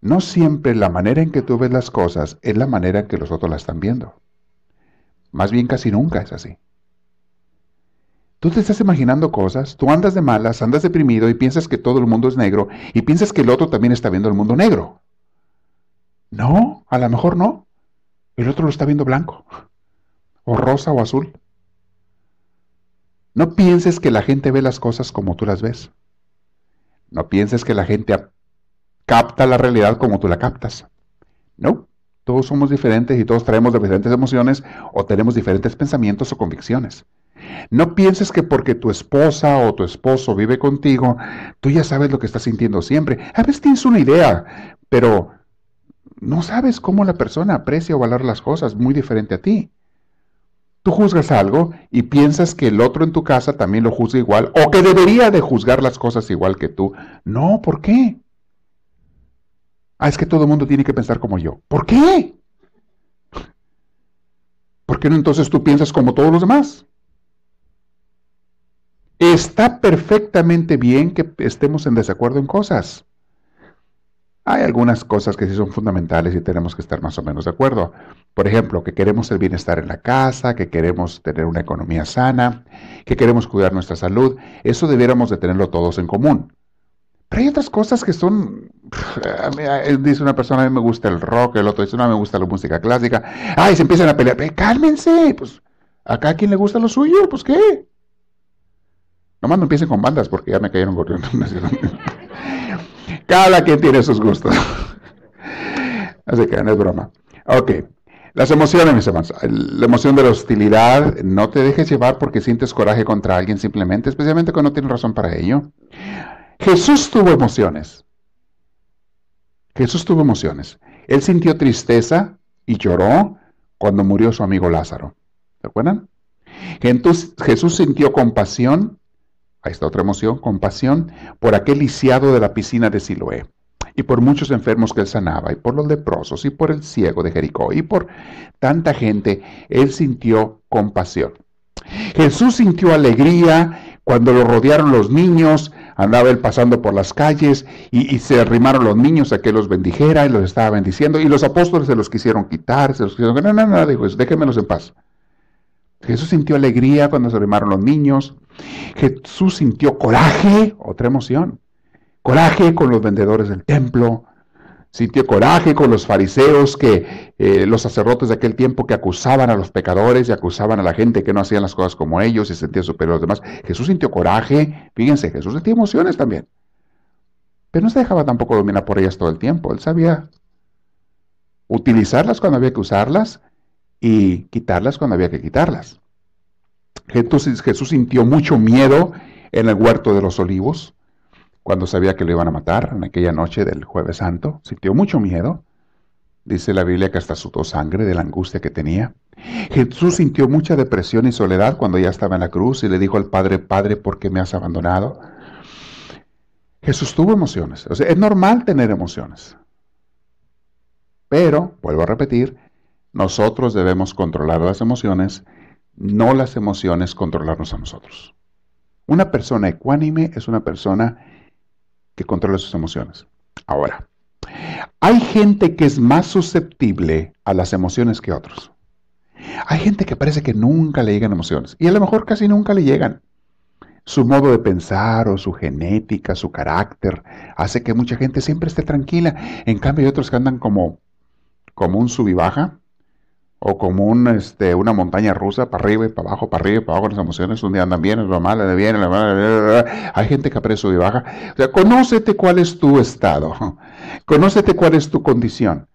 no siempre la manera en que tú ves las cosas es la manera en que los otros la están viendo. Más bien casi nunca es así. Tú te estás imaginando cosas, tú andas de malas, andas deprimido y piensas que todo el mundo es negro y piensas que el otro también está viendo el mundo negro. No, a lo mejor no. El otro lo está viendo blanco, o rosa o azul. No pienses que la gente ve las cosas como tú las ves. No pienses que la gente capta la realidad como tú la captas. No, todos somos diferentes y todos traemos diferentes emociones o tenemos diferentes pensamientos o convicciones. No pienses que porque tu esposa o tu esposo vive contigo, tú ya sabes lo que estás sintiendo siempre. A veces tienes una idea, pero no sabes cómo la persona aprecia o valora las cosas muy diferente a ti. Tú juzgas algo y piensas que el otro en tu casa también lo juzga igual o que debería de juzgar las cosas igual que tú. No, ¿por qué? Ah, es que todo el mundo tiene que pensar como yo. ¿Por qué? ¿Por qué no entonces tú piensas como todos los demás? Está perfectamente bien que estemos en desacuerdo en cosas. Hay algunas cosas que sí son fundamentales y tenemos que estar más o menos de acuerdo. Por ejemplo, que queremos el bienestar en la casa, que queremos tener una economía sana, que queremos cuidar nuestra salud. Eso debiéramos de tenerlo todos en común. Pero hay otras cosas que son... Dice una persona, a mí me gusta el rock, el otro dice, no, me gusta la música clásica. Ay, se empiezan a pelear. Cálmense, pues acá a quien le gusta lo suyo, pues qué. Nomás no empiecen con bandas porque ya me cayeron corriendo. Cada quien tiene sus gustos. Así que no es broma. Ok. Las emociones, mis hermanos. La emoción de la hostilidad, no te dejes llevar porque sientes coraje contra alguien simplemente, especialmente cuando tienes razón para ello. Jesús tuvo emociones. Jesús tuvo emociones. Él sintió tristeza y lloró cuando murió su amigo Lázaro. ¿Se acuerdan? Jesús sintió compasión Ahí está otra emoción, compasión por aquel lisiado de la piscina de Siloé, y por muchos enfermos que él sanaba, y por los leprosos, y por el ciego de Jericó, y por tanta gente, él sintió compasión. Jesús sintió alegría cuando lo rodearon los niños, andaba él pasando por las calles y, se arrimaron los niños a que los bendijera y los estaba bendiciendo, y los apóstoles se los quisieron quitar, se los quisieron, no, no, no, dijo, déjenmelos en paz. Jesús sintió alegría cuando se arrimaron los niños. Jesús sintió coraje, otra emoción. Coraje con los vendedores del templo. Sintió coraje con los fariseos, que eh, los sacerdotes de aquel tiempo que acusaban a los pecadores y acusaban a la gente que no hacían las cosas como ellos y sentía superior a los demás. Jesús sintió coraje. Fíjense, Jesús sentía emociones también. Pero no se dejaba tampoco dominar por ellas todo el tiempo. Él sabía utilizarlas cuando había que usarlas y quitarlas cuando había que quitarlas. Jesús, Jesús sintió mucho miedo en el huerto de los olivos, cuando sabía que lo iban a matar en aquella noche del jueves santo, sintió mucho miedo. Dice la Biblia que hasta sudó sangre de la angustia que tenía. Jesús sintió mucha depresión y soledad cuando ya estaba en la cruz y le dijo al Padre, Padre, ¿por qué me has abandonado? Jesús tuvo emociones. Es normal tener emociones. Pero, vuelvo a repetir, nosotros debemos controlar las emociones, no las emociones controlarnos a nosotros. Una persona ecuánime es una persona que controla sus emociones. Ahora, hay gente que es más susceptible a las emociones que otros. Hay gente que parece que nunca le llegan emociones y a lo mejor casi nunca le llegan. Su modo de pensar o su genética, su carácter, hace que mucha gente siempre esté tranquila. En cambio hay otros que andan como, como un sub y baja, o como un, este, una montaña rusa, para arriba y para abajo, para arriba y para abajo, las emociones, un día andan bien, otro mal, andan bien, hay gente que aprecia y baja. O sea, conócete cuál es tu estado, conócete cuál es tu condición,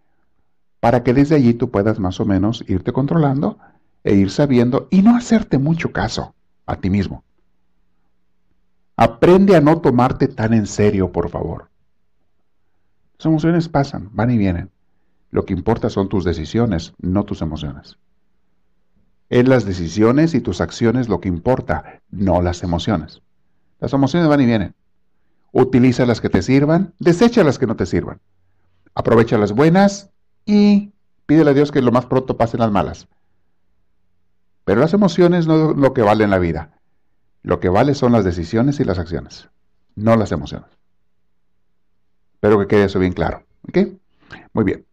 para que desde allí tú puedas más o menos irte controlando e ir sabiendo y no hacerte mucho caso a ti mismo. Aprende a no tomarte tan en serio, por favor. Las emociones pasan, van y vienen. Lo que importa son tus decisiones, no tus emociones. Es las decisiones y tus acciones lo que importa, no las emociones. Las emociones van y vienen. Utiliza las que te sirvan, desecha las que no te sirvan. Aprovecha las buenas y pídele a Dios que lo más pronto pasen las malas. Pero las emociones no es lo que vale en la vida. Lo que vale son las decisiones y las acciones, no las emociones. Espero que quede eso bien claro. ¿Ok? Muy bien.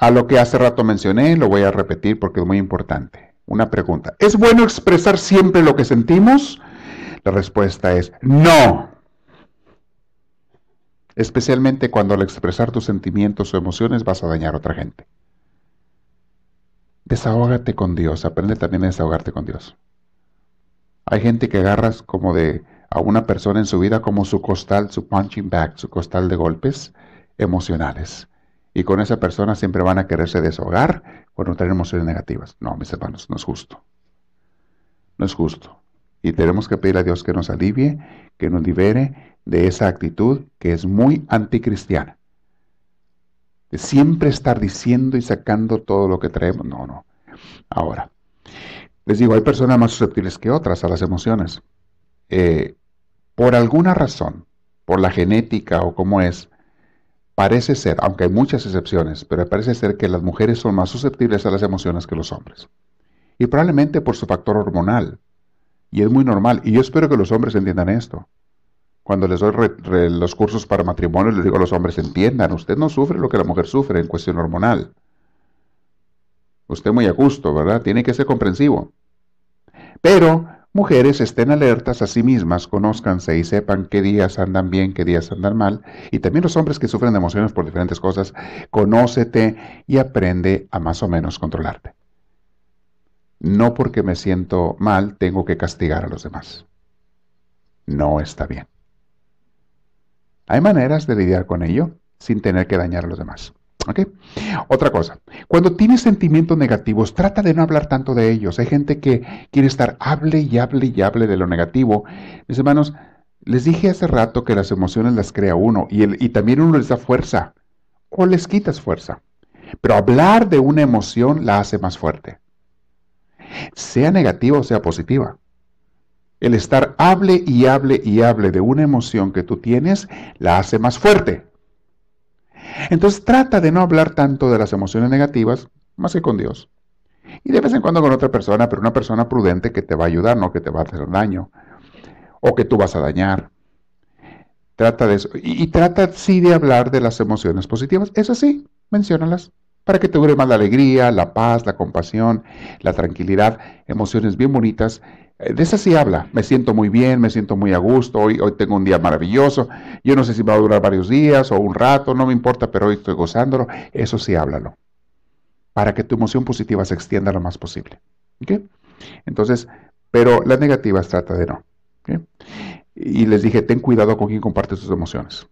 A lo que hace rato mencioné, lo voy a repetir porque es muy importante. Una pregunta. ¿Es bueno expresar siempre lo que sentimos? La respuesta es no. Especialmente cuando al expresar tus sentimientos o emociones vas a dañar a otra gente. Desahógate con Dios. Aprende también a desahogarte con Dios. Hay gente que agarras como de a una persona en su vida como su costal, su punching bag, su costal de golpes emocionales y con esa persona siempre van a quererse deshogar no tener emociones negativas. No, mis hermanos, no es justo. No es justo. Y tenemos que pedir a Dios que nos alivie, que nos libere de esa actitud que es muy anticristiana. De siempre estar diciendo y sacando todo lo que traemos. No, no. Ahora, les digo, hay personas más susceptibles que otras a las emociones. Eh, por alguna razón, por la genética o como es, Parece ser, aunque hay muchas excepciones, pero parece ser que las mujeres son más susceptibles a las emociones que los hombres. Y probablemente por su factor hormonal. Y es muy normal. Y yo espero que los hombres entiendan esto. Cuando les doy los cursos para matrimonio, les digo a los hombres, entiendan, usted no sufre lo que la mujer sufre en cuestión hormonal. Usted muy a gusto, ¿verdad? Tiene que ser comprensivo. Pero mujeres estén alertas a sí mismas, conózcanse y sepan qué días andan bien, qué días andan mal. Y también los hombres que sufren de emociones por diferentes cosas, conócete y aprende a más o menos controlarte. No porque me siento mal tengo que castigar a los demás. No está bien. Hay maneras de lidiar con ello sin tener que dañar a los demás. Otra cosa, cuando tienes sentimientos negativos, trata de no hablar tanto de ellos. Hay gente que quiere estar, hable y hable y hable de lo negativo. Mis hermanos, les dije hace rato que las emociones las crea uno y, el, y también uno les da fuerza o les quitas fuerza. Pero hablar de una emoción la hace más fuerte. Sea negativa o sea positiva. El estar hable y hable y hable de una emoción que tú tienes la hace más fuerte. Entonces trata de no hablar tanto de las emociones negativas, más que con Dios. Y de vez en cuando con otra persona, pero una persona prudente que te va a ayudar, no que te va a hacer daño. O que tú vas a dañar. Trata de eso. Y, trata sí de hablar de las emociones positivas. Eso sí, menciónalas. Para que te dure más la alegría, la paz, la compasión, la tranquilidad. Emociones bien bonitas eh, de esa sí habla. Me siento muy bien, me siento muy a gusto. Hoy, hoy tengo un día maravilloso. Yo no sé si va a durar varios días o un rato, no me importa, pero hoy estoy gozándolo. Eso sí háblalo. Para que tu emoción positiva se extienda lo más posible. Entonces, pero las negativas trata de no. Y les dije, ten cuidado con quien comparte tus emociones.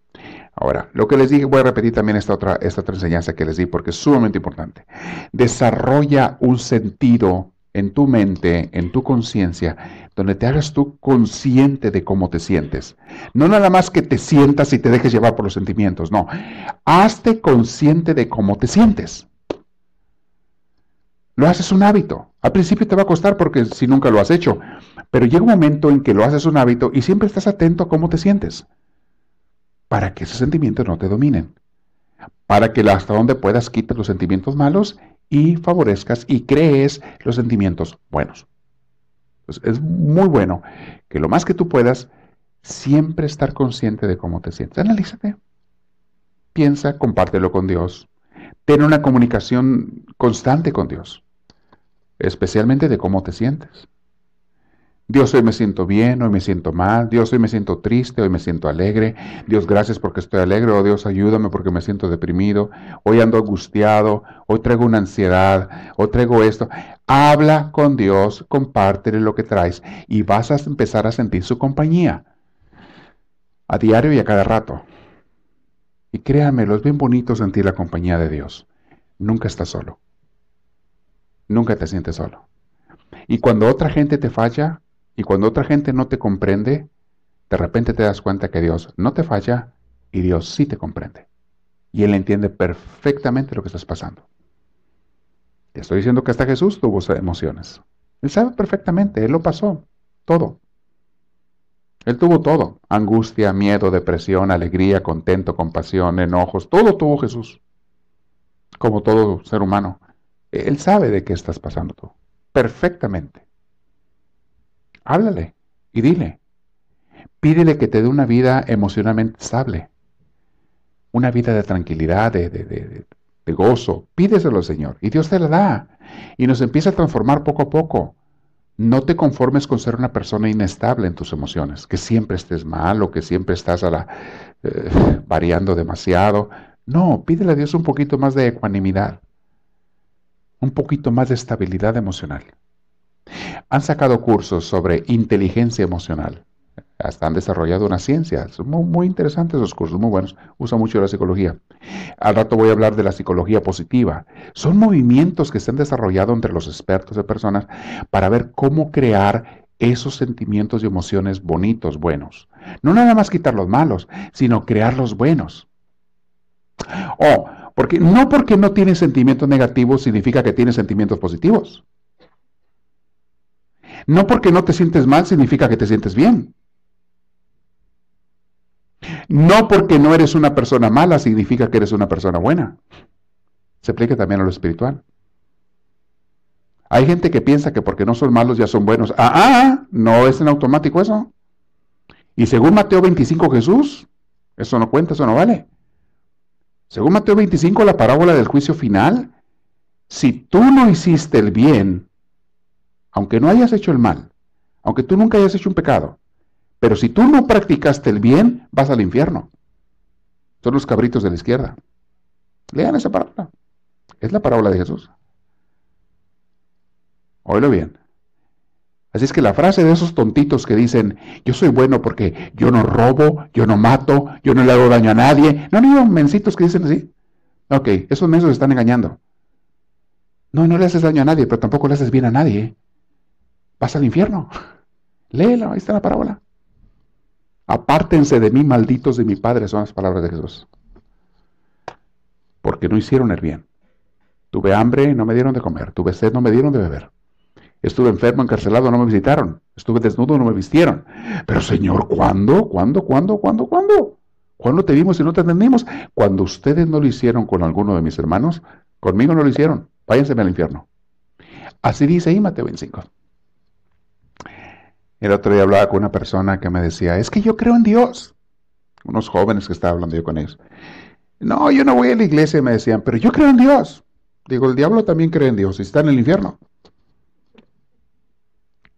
Ahora, lo que les dije, voy a repetir también esta otra, esta enseñanza que les di porque es sumamente importante. Desarrolla un sentido en tu mente, en tu conciencia, donde te hagas tú consciente de cómo te sientes. No nada más que te sientas y te dejes llevar por los sentimientos, no. Hazte consciente de cómo te sientes. Lo haces un hábito. Al principio te va a costar porque si nunca lo has hecho, pero llega un momento en que lo haces un hábito y siempre estás atento a cómo te sientes, para que esos sentimientos no te dominen, para que hasta donde puedas quites los sentimientos malos y favorezcas y crees los sentimientos buenos. Es muy bueno que lo más que tú puedas, siempre estar consciente de cómo te sientes. Analízate. Piensa, compártelo con Dios. Ten una comunicación constante con Dios, especialmente de cómo te sientes. Dios, hoy me siento bien, hoy me siento mal. Dios, hoy me siento triste, hoy me siento alegre. Dios, gracias porque estoy alegre. Oh Dios, ayúdame porque me siento deprimido. Hoy ando angustiado. Hoy traigo una ansiedad. Hoy traigo esto. Habla con Dios, compártele lo que traes y vas a empezar a sentir su compañía. A diario y a cada rato. Y créanmelo, es bien bonito sentir la compañía de Dios. Nunca estás solo. Nunca te sientes solo. Y cuando otra gente te falla, y cuando otra gente no te comprende, de repente te das cuenta que Dios no te falla y Dios sí te comprende. Y Él entiende perfectamente lo que estás pasando. Te estoy diciendo que hasta Jesús tuvo emociones. Él sabe perfectamente, Él lo pasó, todo. Él tuvo todo, angustia, miedo, depresión, alegría, contento, compasión, enojos, todo tuvo Jesús, como todo ser humano. Él sabe de qué estás pasando tú, perfectamente háblale y dile. Pídele que te dé una vida emocionalmente estable, una vida de tranquilidad, de, de, gozo. Pídeselo, Señor, y Dios te la da. Y nos empieza a transformar poco a poco. No te conformes con ser una persona inestable en tus emociones, que siempre estés mal o que siempre estás a la, eh, variando demasiado. No, pídele a Dios un poquito más de ecuanimidad, un poquito más de estabilidad emocional. Han sacado cursos sobre inteligencia emocional. Hasta han desarrollado una ciencia. Son muy, interesantes esos cursos, muy buenos. Usa mucho la psicología. Al rato voy a hablar de la psicología positiva. Son movimientos que se han desarrollado entre los expertos de personas para ver cómo crear esos sentimientos y emociones bonitos, buenos. No nada más quitar los malos, sino crear los buenos. O, porque no porque no tienes sentimientos negativos significa que tienes sentimientos positivos. No porque no te sientes mal significa que te sientes bien. No porque no eres una persona mala significa que eres una persona buena. Se aplica también a lo espiritual. Hay gente que piensa que porque no son malos ya son buenos. Ah, ah, no es en automático eso. Y según Mateo 25 Jesús, eso no cuenta, eso no vale. Según Mateo 25, la parábola del juicio final, si tú no hiciste el bien, aunque no hayas hecho el mal, aunque tú nunca hayas hecho un pecado, pero si tú no practicaste el bien, vas al infierno. Son los cabritos de la izquierda. Lean esa parábola. Es la parábola de Jesús. Óyelo bien. Así es que la frase de esos tontitos que dicen, yo soy bueno porque yo no robo, yo no mato, yo no le hago daño a nadie. No, no, mencitos que dicen así. Ok, esos mensos están engañando. No, no le haces daño a nadie, pero tampoco le haces bien a nadie vas al infierno. Léelo, ahí está la parábola. Apártense de mí, malditos de mi Padre, son las palabras de Jesús. Porque no hicieron el bien. Tuve hambre, no me dieron de comer. Tuve sed, no me dieron de beber. Estuve enfermo, encarcelado, no me visitaron. Estuve desnudo, no me vistieron. Pero Señor, ¿cuándo? ¿Cuándo? ¿Cuándo? ¿Cuándo? ¿Cuándo? ¿Cuándo te vimos y no te atendimos? Cuando ustedes no lo hicieron con alguno de mis hermanos, conmigo no lo hicieron. Váyanse al infierno. Así dice ahí Mateo 25. El otro día hablaba con una persona que me decía, es que yo creo en Dios. Unos jóvenes que estaba hablando yo con ellos. No, yo no voy a la iglesia, me decían, pero yo creo en Dios. Digo, el diablo también cree en Dios y está en el infierno.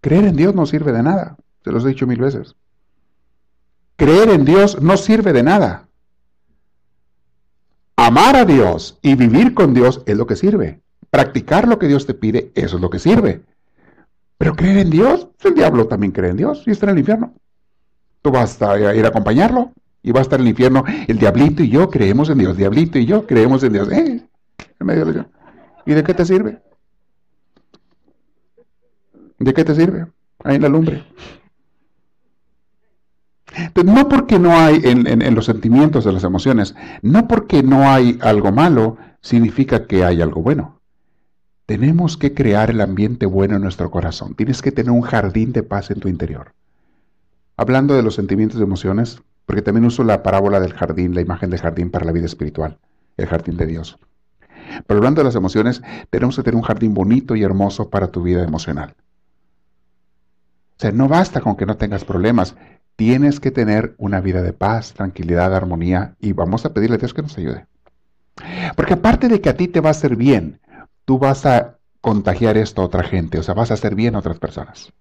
Creer en Dios no sirve de nada. Se los he dicho mil veces. Creer en Dios no sirve de nada. Amar a Dios y vivir con Dios es lo que sirve. Practicar lo que Dios te pide, eso es lo que sirve. Pero creer en Dios, el diablo también cree en Dios y está en el infierno. Tú vas a ir a acompañarlo y va a estar en el infierno. El diablito y yo creemos en Dios. Diablito y yo creemos en Dios. ¿Eh? ¿Y de qué te sirve? ¿De qué te sirve? Ahí en la lumbre. no porque no hay en, los sentimientos de las emociones, no porque no hay algo malo, significa que hay algo bueno. Tenemos que crear el ambiente bueno en nuestro corazón. Tienes que tener un jardín de paz en tu interior. Hablando de los sentimientos y emociones, porque también uso la parábola del jardín, la imagen del jardín para la vida espiritual, el jardín de Dios. Pero hablando de las emociones, tenemos que tener un jardín bonito y hermoso para tu vida emocional. O sea, no basta con que no tengas problemas, tienes que tener una vida de paz, tranquilidad, armonía y vamos a pedirle a Dios que nos ayude. Porque aparte de que a ti te va a hacer bien, tú vas a contagiar esto a otra gente, o sea, vas a hacer bien a otras personas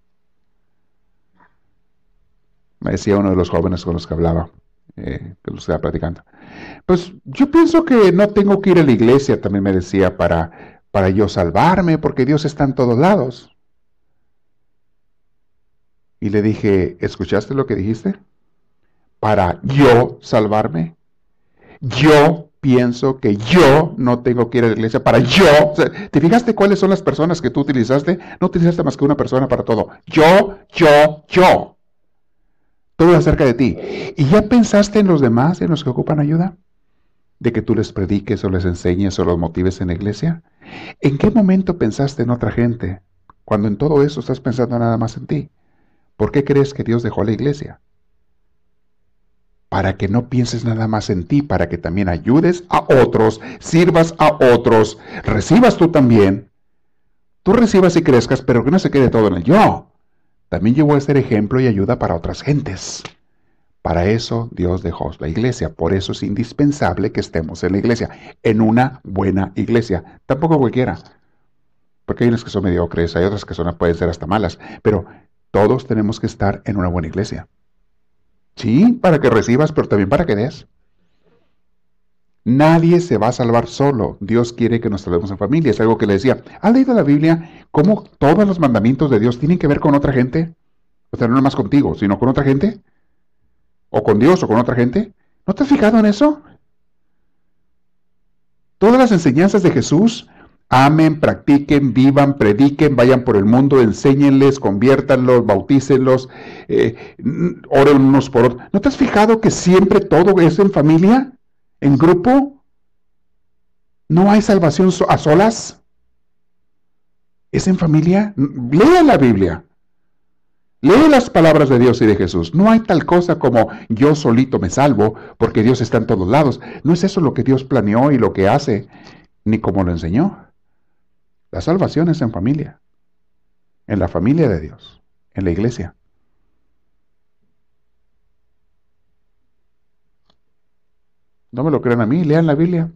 me decía uno de los jóvenes con los que hablaba, eh, que los estaba platicando. Pues yo pienso que no tengo que ir a la iglesia, también me decía, para, para yo salvarme, porque Dios está en todos lados. Y le dije, ¿escuchaste lo que dijiste? Para yo salvarme. Yo pienso que yo no tengo que ir a la iglesia para yo. ¿Te fijaste cuáles son las personas que tú utilizaste? No utilizaste más que una persona para todo. Yo, yo, yo todo acerca de ti. ¿Y ya pensaste en los demás, en los que ocupan ayuda? ¿De que tú les prediques o les enseñes o los motives en la iglesia? ¿En qué momento pensaste en otra gente? Cuando en todo eso estás pensando nada más en ti. ¿Por qué crees que Dios dejó la iglesia? Para que no pienses nada más en ti, para que también ayudes a otros, sirvas a otros, recibas tú también. Tú recibas y crezcas, pero que no se quede todo en el yo también llegó a ser ejemplo y ayuda para otras gentes. Para eso Dios dejó la iglesia, por eso es indispensable que estemos en la iglesia, en una buena iglesia, tampoco cualquiera, porque hay unas que son mediocres, hay otras que son, pueden ser hasta malas, pero todos tenemos que estar en una buena iglesia. Sí, para que recibas, pero también para que des. Nadie se va a salvar solo. Dios quiere que nos salvemos en familia. Es algo que le decía. ¿Has leído la Biblia cómo todos los mandamientos de Dios tienen que ver con otra gente? O sea, no más contigo, sino con otra gente. O con Dios o con otra gente. ¿No te has fijado en eso? Todas las enseñanzas de Jesús, amen, practiquen, vivan, prediquen, vayan por el mundo, enséñenles, conviértanlos, bautícenlos, eh, oren unos por otros. ¿No te has fijado que siempre todo es en familia? en grupo? ¿No hay salvación a solas? ¿Es en familia? Lea la Biblia. Lee las palabras de Dios y de Jesús. No hay tal cosa como yo solito me salvo porque Dios está en todos lados. No es eso lo que Dios planeó y lo que hace, ni como lo enseñó. La salvación es en familia, en la familia de Dios, en la iglesia. No me lo crean a mí, lean la Biblia.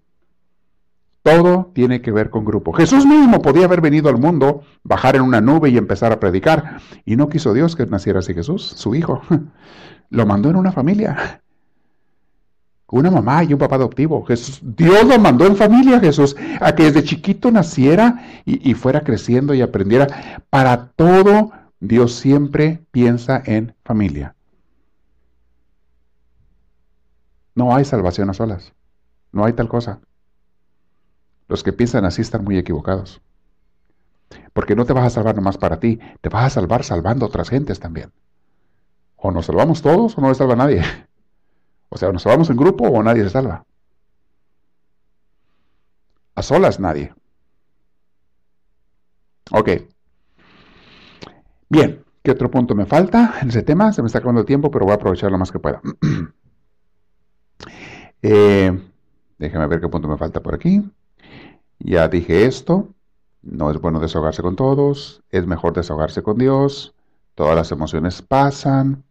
Todo tiene que ver con grupo. Jesús mismo podía haber venido al mundo, bajar en una nube y empezar a predicar. Y no quiso Dios que naciera así Jesús, su hijo. Lo mandó en una familia. Una mamá y un papá adoptivo. Jesús, Dios lo mandó en familia, Jesús, a que desde chiquito naciera y, y fuera creciendo y aprendiera. Para todo, Dios siempre piensa en familia. No hay salvación a solas. No hay tal cosa. Los que piensan así están muy equivocados. Porque no te vas a salvar nomás para ti, te vas a salvar salvando a otras gentes también. O nos salvamos todos o no le salva nadie. O sea, nos salvamos en grupo o nadie se salva. A solas nadie. Ok. Bien, ¿qué otro punto me falta en ese tema? Se me está acabando el tiempo, pero voy a aprovechar lo más que pueda. Eh, déjame ver qué punto me falta por aquí. Ya dije esto. No es bueno desahogarse con todos. Es mejor desahogarse con Dios. Todas las emociones pasan.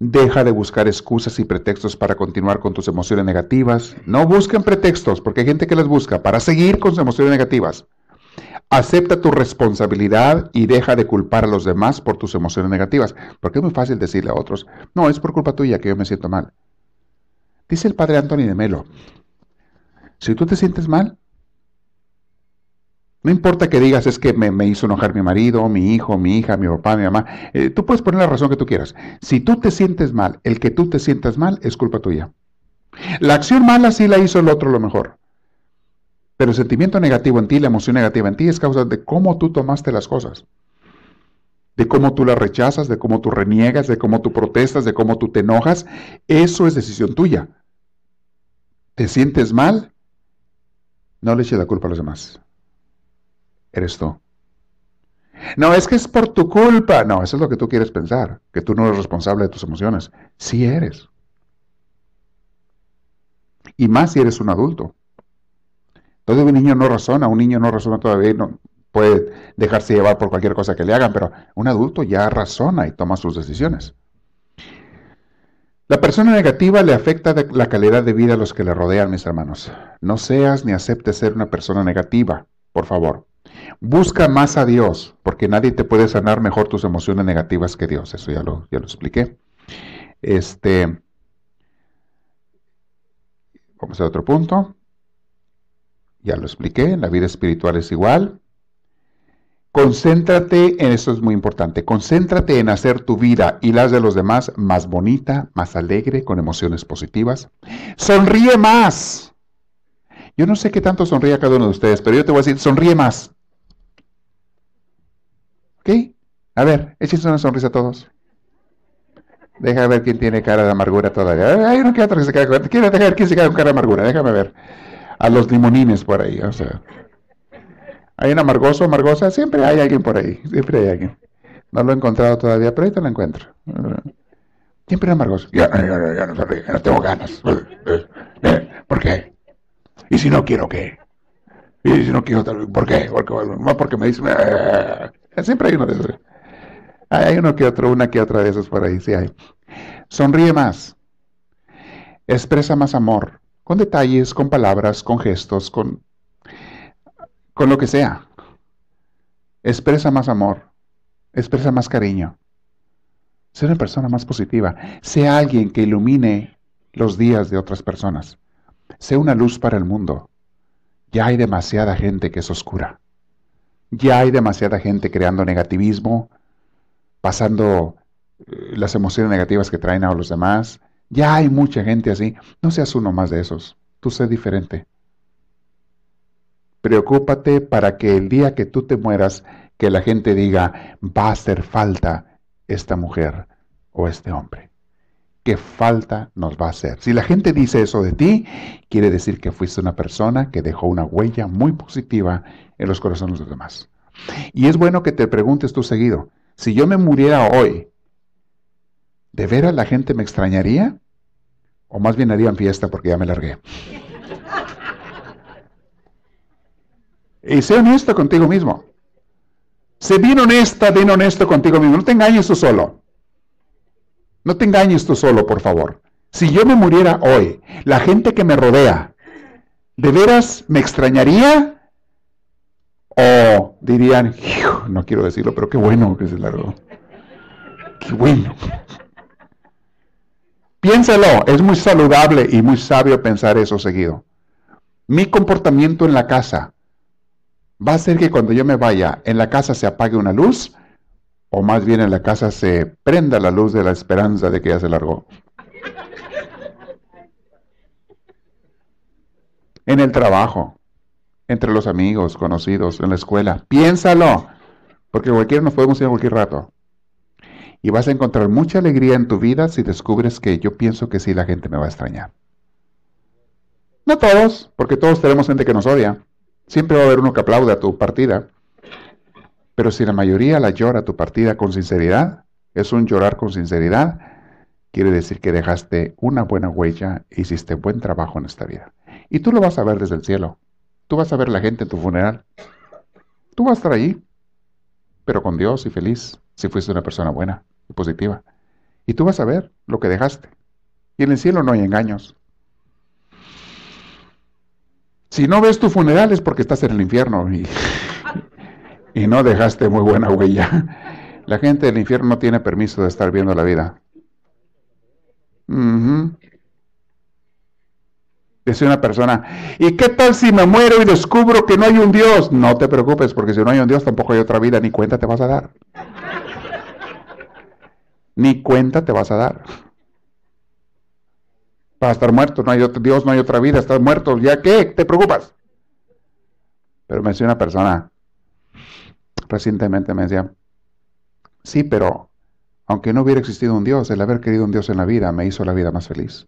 Deja de buscar excusas y pretextos para continuar con tus emociones negativas. No busquen pretextos, porque hay gente que las busca para seguir con sus emociones negativas. Acepta tu responsabilidad y deja de culpar a los demás por tus emociones negativas, porque es muy fácil decirle a otros, no, es por culpa tuya que yo me siento mal. Dice el padre Anthony de Melo, si tú te sientes mal, no importa que digas es que me, hizo enojar mi marido, mi hijo, mi hija, mi papá, mi mamá, eh, tú puedes poner la razón que tú quieras. Si tú te sientes mal, el que tú te sientas mal es culpa tuya. La acción mala sí la hizo el otro lo mejor. Pero el sentimiento negativo en ti, la emoción negativa en ti es causa de cómo tú tomaste las cosas. de cómo tú la rechazas, de cómo tú reniegas, de cómo tú protestas, de cómo tú te enojas. Eso es decisión tuya. ¿Te sientes mal? No le eches la culpa a los demás. Eres tú. No, es que es por tu culpa. No, eso es lo que tú quieres pensar, que tú no eres responsable de tus emociones. Sí eres. Y más si eres un adulto. Todo un niño no razona, un niño no razona todavía, no, puede dejarse llevar por cualquier cosa que le hagan, pero un adulto ya razona y toma sus decisiones. La persona negativa le afecta la calidad de vida a los que le rodean, mis hermanos. No seas ni aceptes ser una persona negativa, por favor. Busca más a Dios, porque nadie te puede sanar mejor tus emociones negativas que Dios. Eso ya lo, ya lo expliqué. Este, vamos a otro punto. Ya lo expliqué. La vida espiritual es igual. Concéntrate en eso es muy importante. Concéntrate en hacer tu vida y las de los demás más bonita, más alegre, con emociones positivas. Sonríe más. Yo no sé qué tanto sonríe cada uno de ustedes, pero yo te voy a decir, sonríe más. A ver, échense una sonrisa a todos. Deja ver quién tiene cara de amargura todavía. Hay uno que otro que se queda con... Cara de amargura. Déjame ver. A los limonines por ahí, o sea. Hay un amargoso, amargosa, siempre hay alguien por ahí, siempre hay alguien. No lo he encontrado todavía, pero ahorita lo encuentro. Siempre amargoso. Ya, ya, no, no tengo ganas. ¿Por qué? ¿Y si no quiero qué? ¿Y si no quiero ¿Por qué? Porque, porque me dice... Siempre hay uno de esos. Hay uno que otro, una que otra de esos por ahí, sí hay. Sonríe más. Expresa más amor. Con detalles, con palabras, con gestos, con con lo que sea. Expresa más amor, expresa más cariño. Sea una persona más positiva. Sea alguien que ilumine los días de otras personas. Sea una luz para el mundo. Ya hay demasiada gente que es oscura. Ya hay demasiada gente creando negativismo, pasando eh, las emociones negativas que traen a los demás. Ya hay mucha gente así. No seas uno más de esos. Tú sé diferente. Preocúpate para que el día que tú te mueras, que la gente diga, va a hacer falta esta mujer o este hombre. ¿Qué falta nos va a hacer? Si la gente dice eso de ti, quiere decir que fuiste una persona que dejó una huella muy positiva en los corazones de los demás. Y es bueno que te preguntes tú seguido, si yo me muriera hoy, ¿de veras la gente me extrañaría? ¿O más bien harían fiesta porque ya me largué? Y sé honesto contigo mismo. Sé bien honesta, bien honesto contigo mismo. No te engañes tú solo. No te engañes tú solo, por favor. Si yo me muriera hoy, la gente que me rodea, ¿de veras me extrañaría? O dirían, no quiero decirlo, pero qué bueno que se largó. Qué bueno. Piénsalo, es muy saludable y muy sabio pensar eso seguido. Mi comportamiento en la casa va a ser que cuando yo me vaya, en la casa se apague una luz, o más bien en la casa se prenda la luz de la esperanza de que ya se largó. En el trabajo, entre los amigos, conocidos, en la escuela. Piénsalo, porque cualquiera nos podemos ir a cualquier rato. Y vas a encontrar mucha alegría en tu vida si descubres que yo pienso que sí la gente me va a extrañar. No todos, porque todos tenemos gente que nos odia. Siempre va a haber uno que aplaude a tu partida. Pero si la mayoría la llora tu partida con sinceridad, es un llorar con sinceridad, quiere decir que dejaste una buena huella e hiciste buen trabajo en esta vida. Y tú lo vas a ver desde el cielo. Tú vas a ver la gente en tu funeral. Tú vas a estar allí, pero con Dios y feliz, si fuiste una persona buena y positiva. Y tú vas a ver lo que dejaste. Y en el cielo no hay engaños. Si no ves tu funeral es porque estás en el infierno y, y no dejaste muy buena huella. La gente del infierno no tiene permiso de estar viendo la vida. Uh Dice una persona, ¿y qué tal si me muero y descubro que no hay un Dios? No te preocupes, porque si no hay un Dios tampoco hay otra vida, ni cuenta te vas a dar. ni cuenta te vas a dar. Para estar muerto, no hay otro Dios, no hay otra vida, estás muerto, ¿ya qué? ¿Te preocupas? Pero me decía una persona, recientemente me decía, Sí, pero aunque no hubiera existido un Dios, el haber querido un Dios en la vida me hizo la vida más feliz.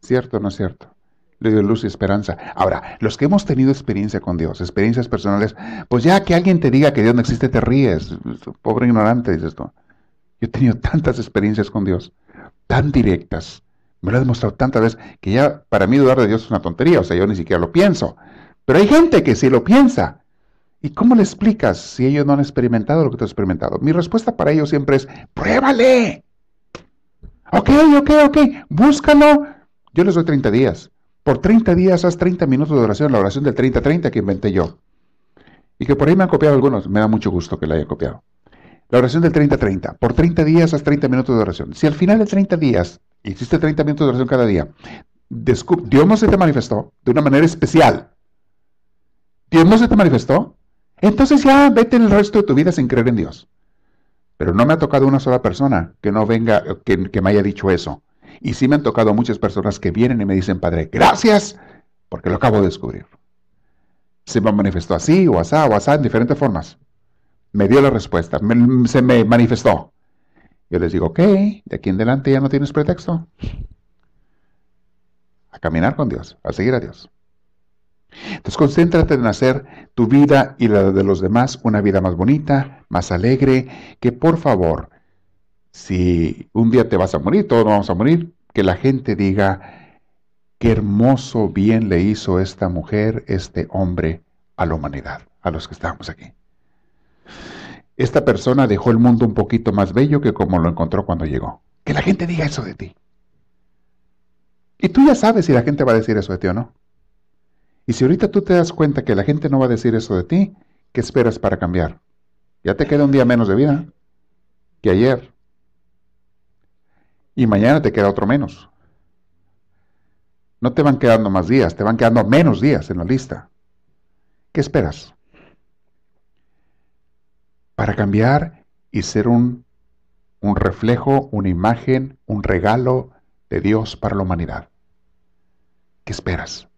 ¿Cierto o no es cierto? Le dio luz y esperanza. Ahora, los que hemos tenido experiencia con Dios, experiencias personales, pues ya que alguien te diga que Dios no existe, te ríes. Pobre ignorante, dices tú. Yo he tenido tantas experiencias con Dios, tan directas. Me lo ha demostrado tantas veces que ya para mí dudar de Dios es una tontería. O sea, yo ni siquiera lo pienso. Pero hay gente que sí lo piensa. ¿Y cómo le explicas si ellos no han experimentado lo que tú has experimentado? Mi respuesta para ellos siempre es, pruébale. Ok, ok, ok, búscalo. Yo les doy 30 días. Por 30 días haz 30 minutos de oración, la oración del 30-30 que inventé yo. Y que por ahí me han copiado algunos, me da mucho gusto que la hayan copiado. La oración del 30-30. Por 30 días haz 30 minutos de oración. Si al final de 30 días hiciste 30 minutos de oración cada día, Dios no se te manifestó de una manera especial. Dios no se te manifestó. Entonces ya vete el resto de tu vida sin creer en Dios. Pero no me ha tocado una sola persona que no venga, que, que me haya dicho eso. Y sí me han tocado muchas personas que vienen y me dicen, Padre, gracias, porque lo acabo de descubrir. Se me manifestó así, o asá, o asá, en diferentes formas. Me dio la respuesta, se me manifestó. Yo les digo, ok, de aquí en adelante ya no tienes pretexto. A caminar con Dios, a seguir a Dios. Entonces concéntrate en hacer tu vida y la de los demás una vida más bonita, más alegre, que por favor, si un día te vas a morir, todos vamos a morir, que la gente diga, qué hermoso bien le hizo esta mujer, este hombre a la humanidad, a los que estamos aquí. Esta persona dejó el mundo un poquito más bello que como lo encontró cuando llegó. Que la gente diga eso de ti. Y tú ya sabes si la gente va a decir eso de ti o no. Y si ahorita tú te das cuenta que la gente no va a decir eso de ti, ¿qué esperas para cambiar? Ya te queda un día menos de vida que ayer. Y mañana te queda otro menos. No te van quedando más días, te van quedando menos días en la lista. ¿Qué esperas? para cambiar y ser un, un reflejo, una imagen, un regalo de Dios para la humanidad. ¿Qué esperas?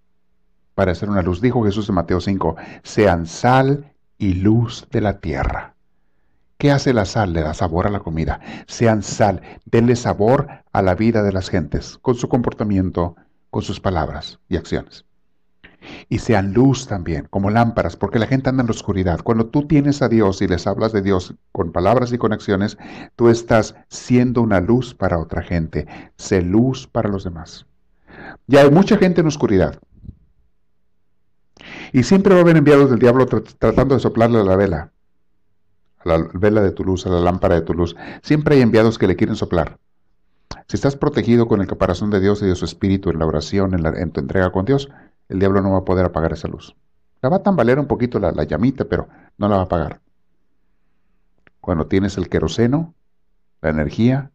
Para ser una luz, dijo Jesús en Mateo 5, sean sal y luz de la tierra. ¿Qué hace la sal? Le da sabor a la comida. Sean sal, denle sabor a la vida de las gentes, con su comportamiento, con sus palabras y acciones y sean luz también, como lámparas, porque la gente anda en la oscuridad. Cuando tú tienes a Dios y les hablas de Dios con palabras y con acciones, tú estás siendo una luz para otra gente. Sé luz para los demás. Ya hay mucha gente en oscuridad. Y siempre va a haber enviados del diablo tratando de soplarle a la vela, a la vela de tu luz, a la lámpara de tu luz. Siempre hay enviados que le quieren soplar. Si estás protegido con el caparazón de Dios y de su espíritu en la oración, en, tu entrega con Dios, el diablo no va a poder apagar esa luz. La va a tambalear un poquito la, llamita, pero no la va a apagar. Cuando tienes el queroseno, la energía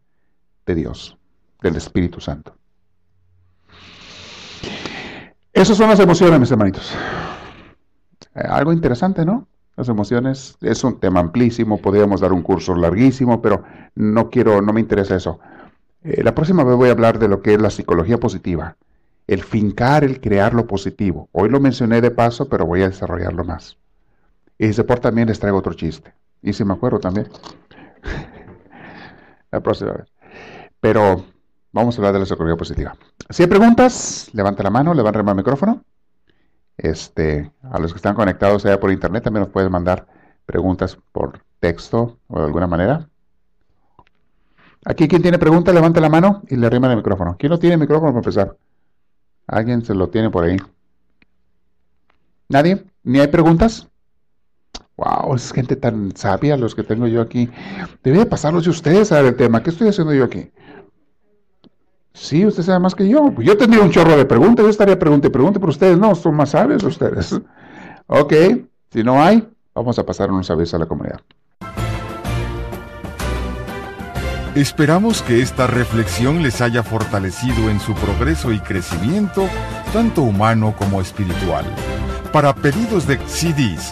de Dios, del Espíritu Santo. Esas son las emociones, mis hermanitos. Eh, algo interesante, ¿no? Las emociones es un tema amplísimo, podríamos dar un curso larguísimo, pero no quiero, no me interesa eso. Eh, la próxima vez voy a hablar de lo que es la psicología positiva el fincar, el crear lo positivo. Hoy lo mencioné de paso, pero voy a desarrollarlo más. Y por también les traigo otro chiste. Y si me acuerdo también. la próxima vez. Pero vamos a hablar de la psicología positiva. Si hay preguntas, levanta la mano, levanta el micrófono. Este, a los que están conectados allá por internet también nos pueden mandar preguntas por texto o de alguna manera. Aquí, quien tiene preguntas, levanta la mano y le arrima el micrófono. ¿Quién no tiene micrófono para empezar? ¿Alguien se lo tiene por ahí? ¿Nadie? ¿Ni hay preguntas? Wow, es gente tan sabia los que tengo yo aquí. Debe pasarlos de ustedes a ver el tema. ¿Qué estoy haciendo yo aquí? Sí, usted sabe más que yo. Yo tendría un chorro de preguntas. Yo estaría pregunta y pregunta, pero ustedes no, son más sabios ustedes. Ok, si no hay, vamos a pasar unos sabios a la comunidad. Esperamos que esta reflexión les haya fortalecido en su progreso y crecimiento, tanto humano como espiritual. Para pedidos de CDs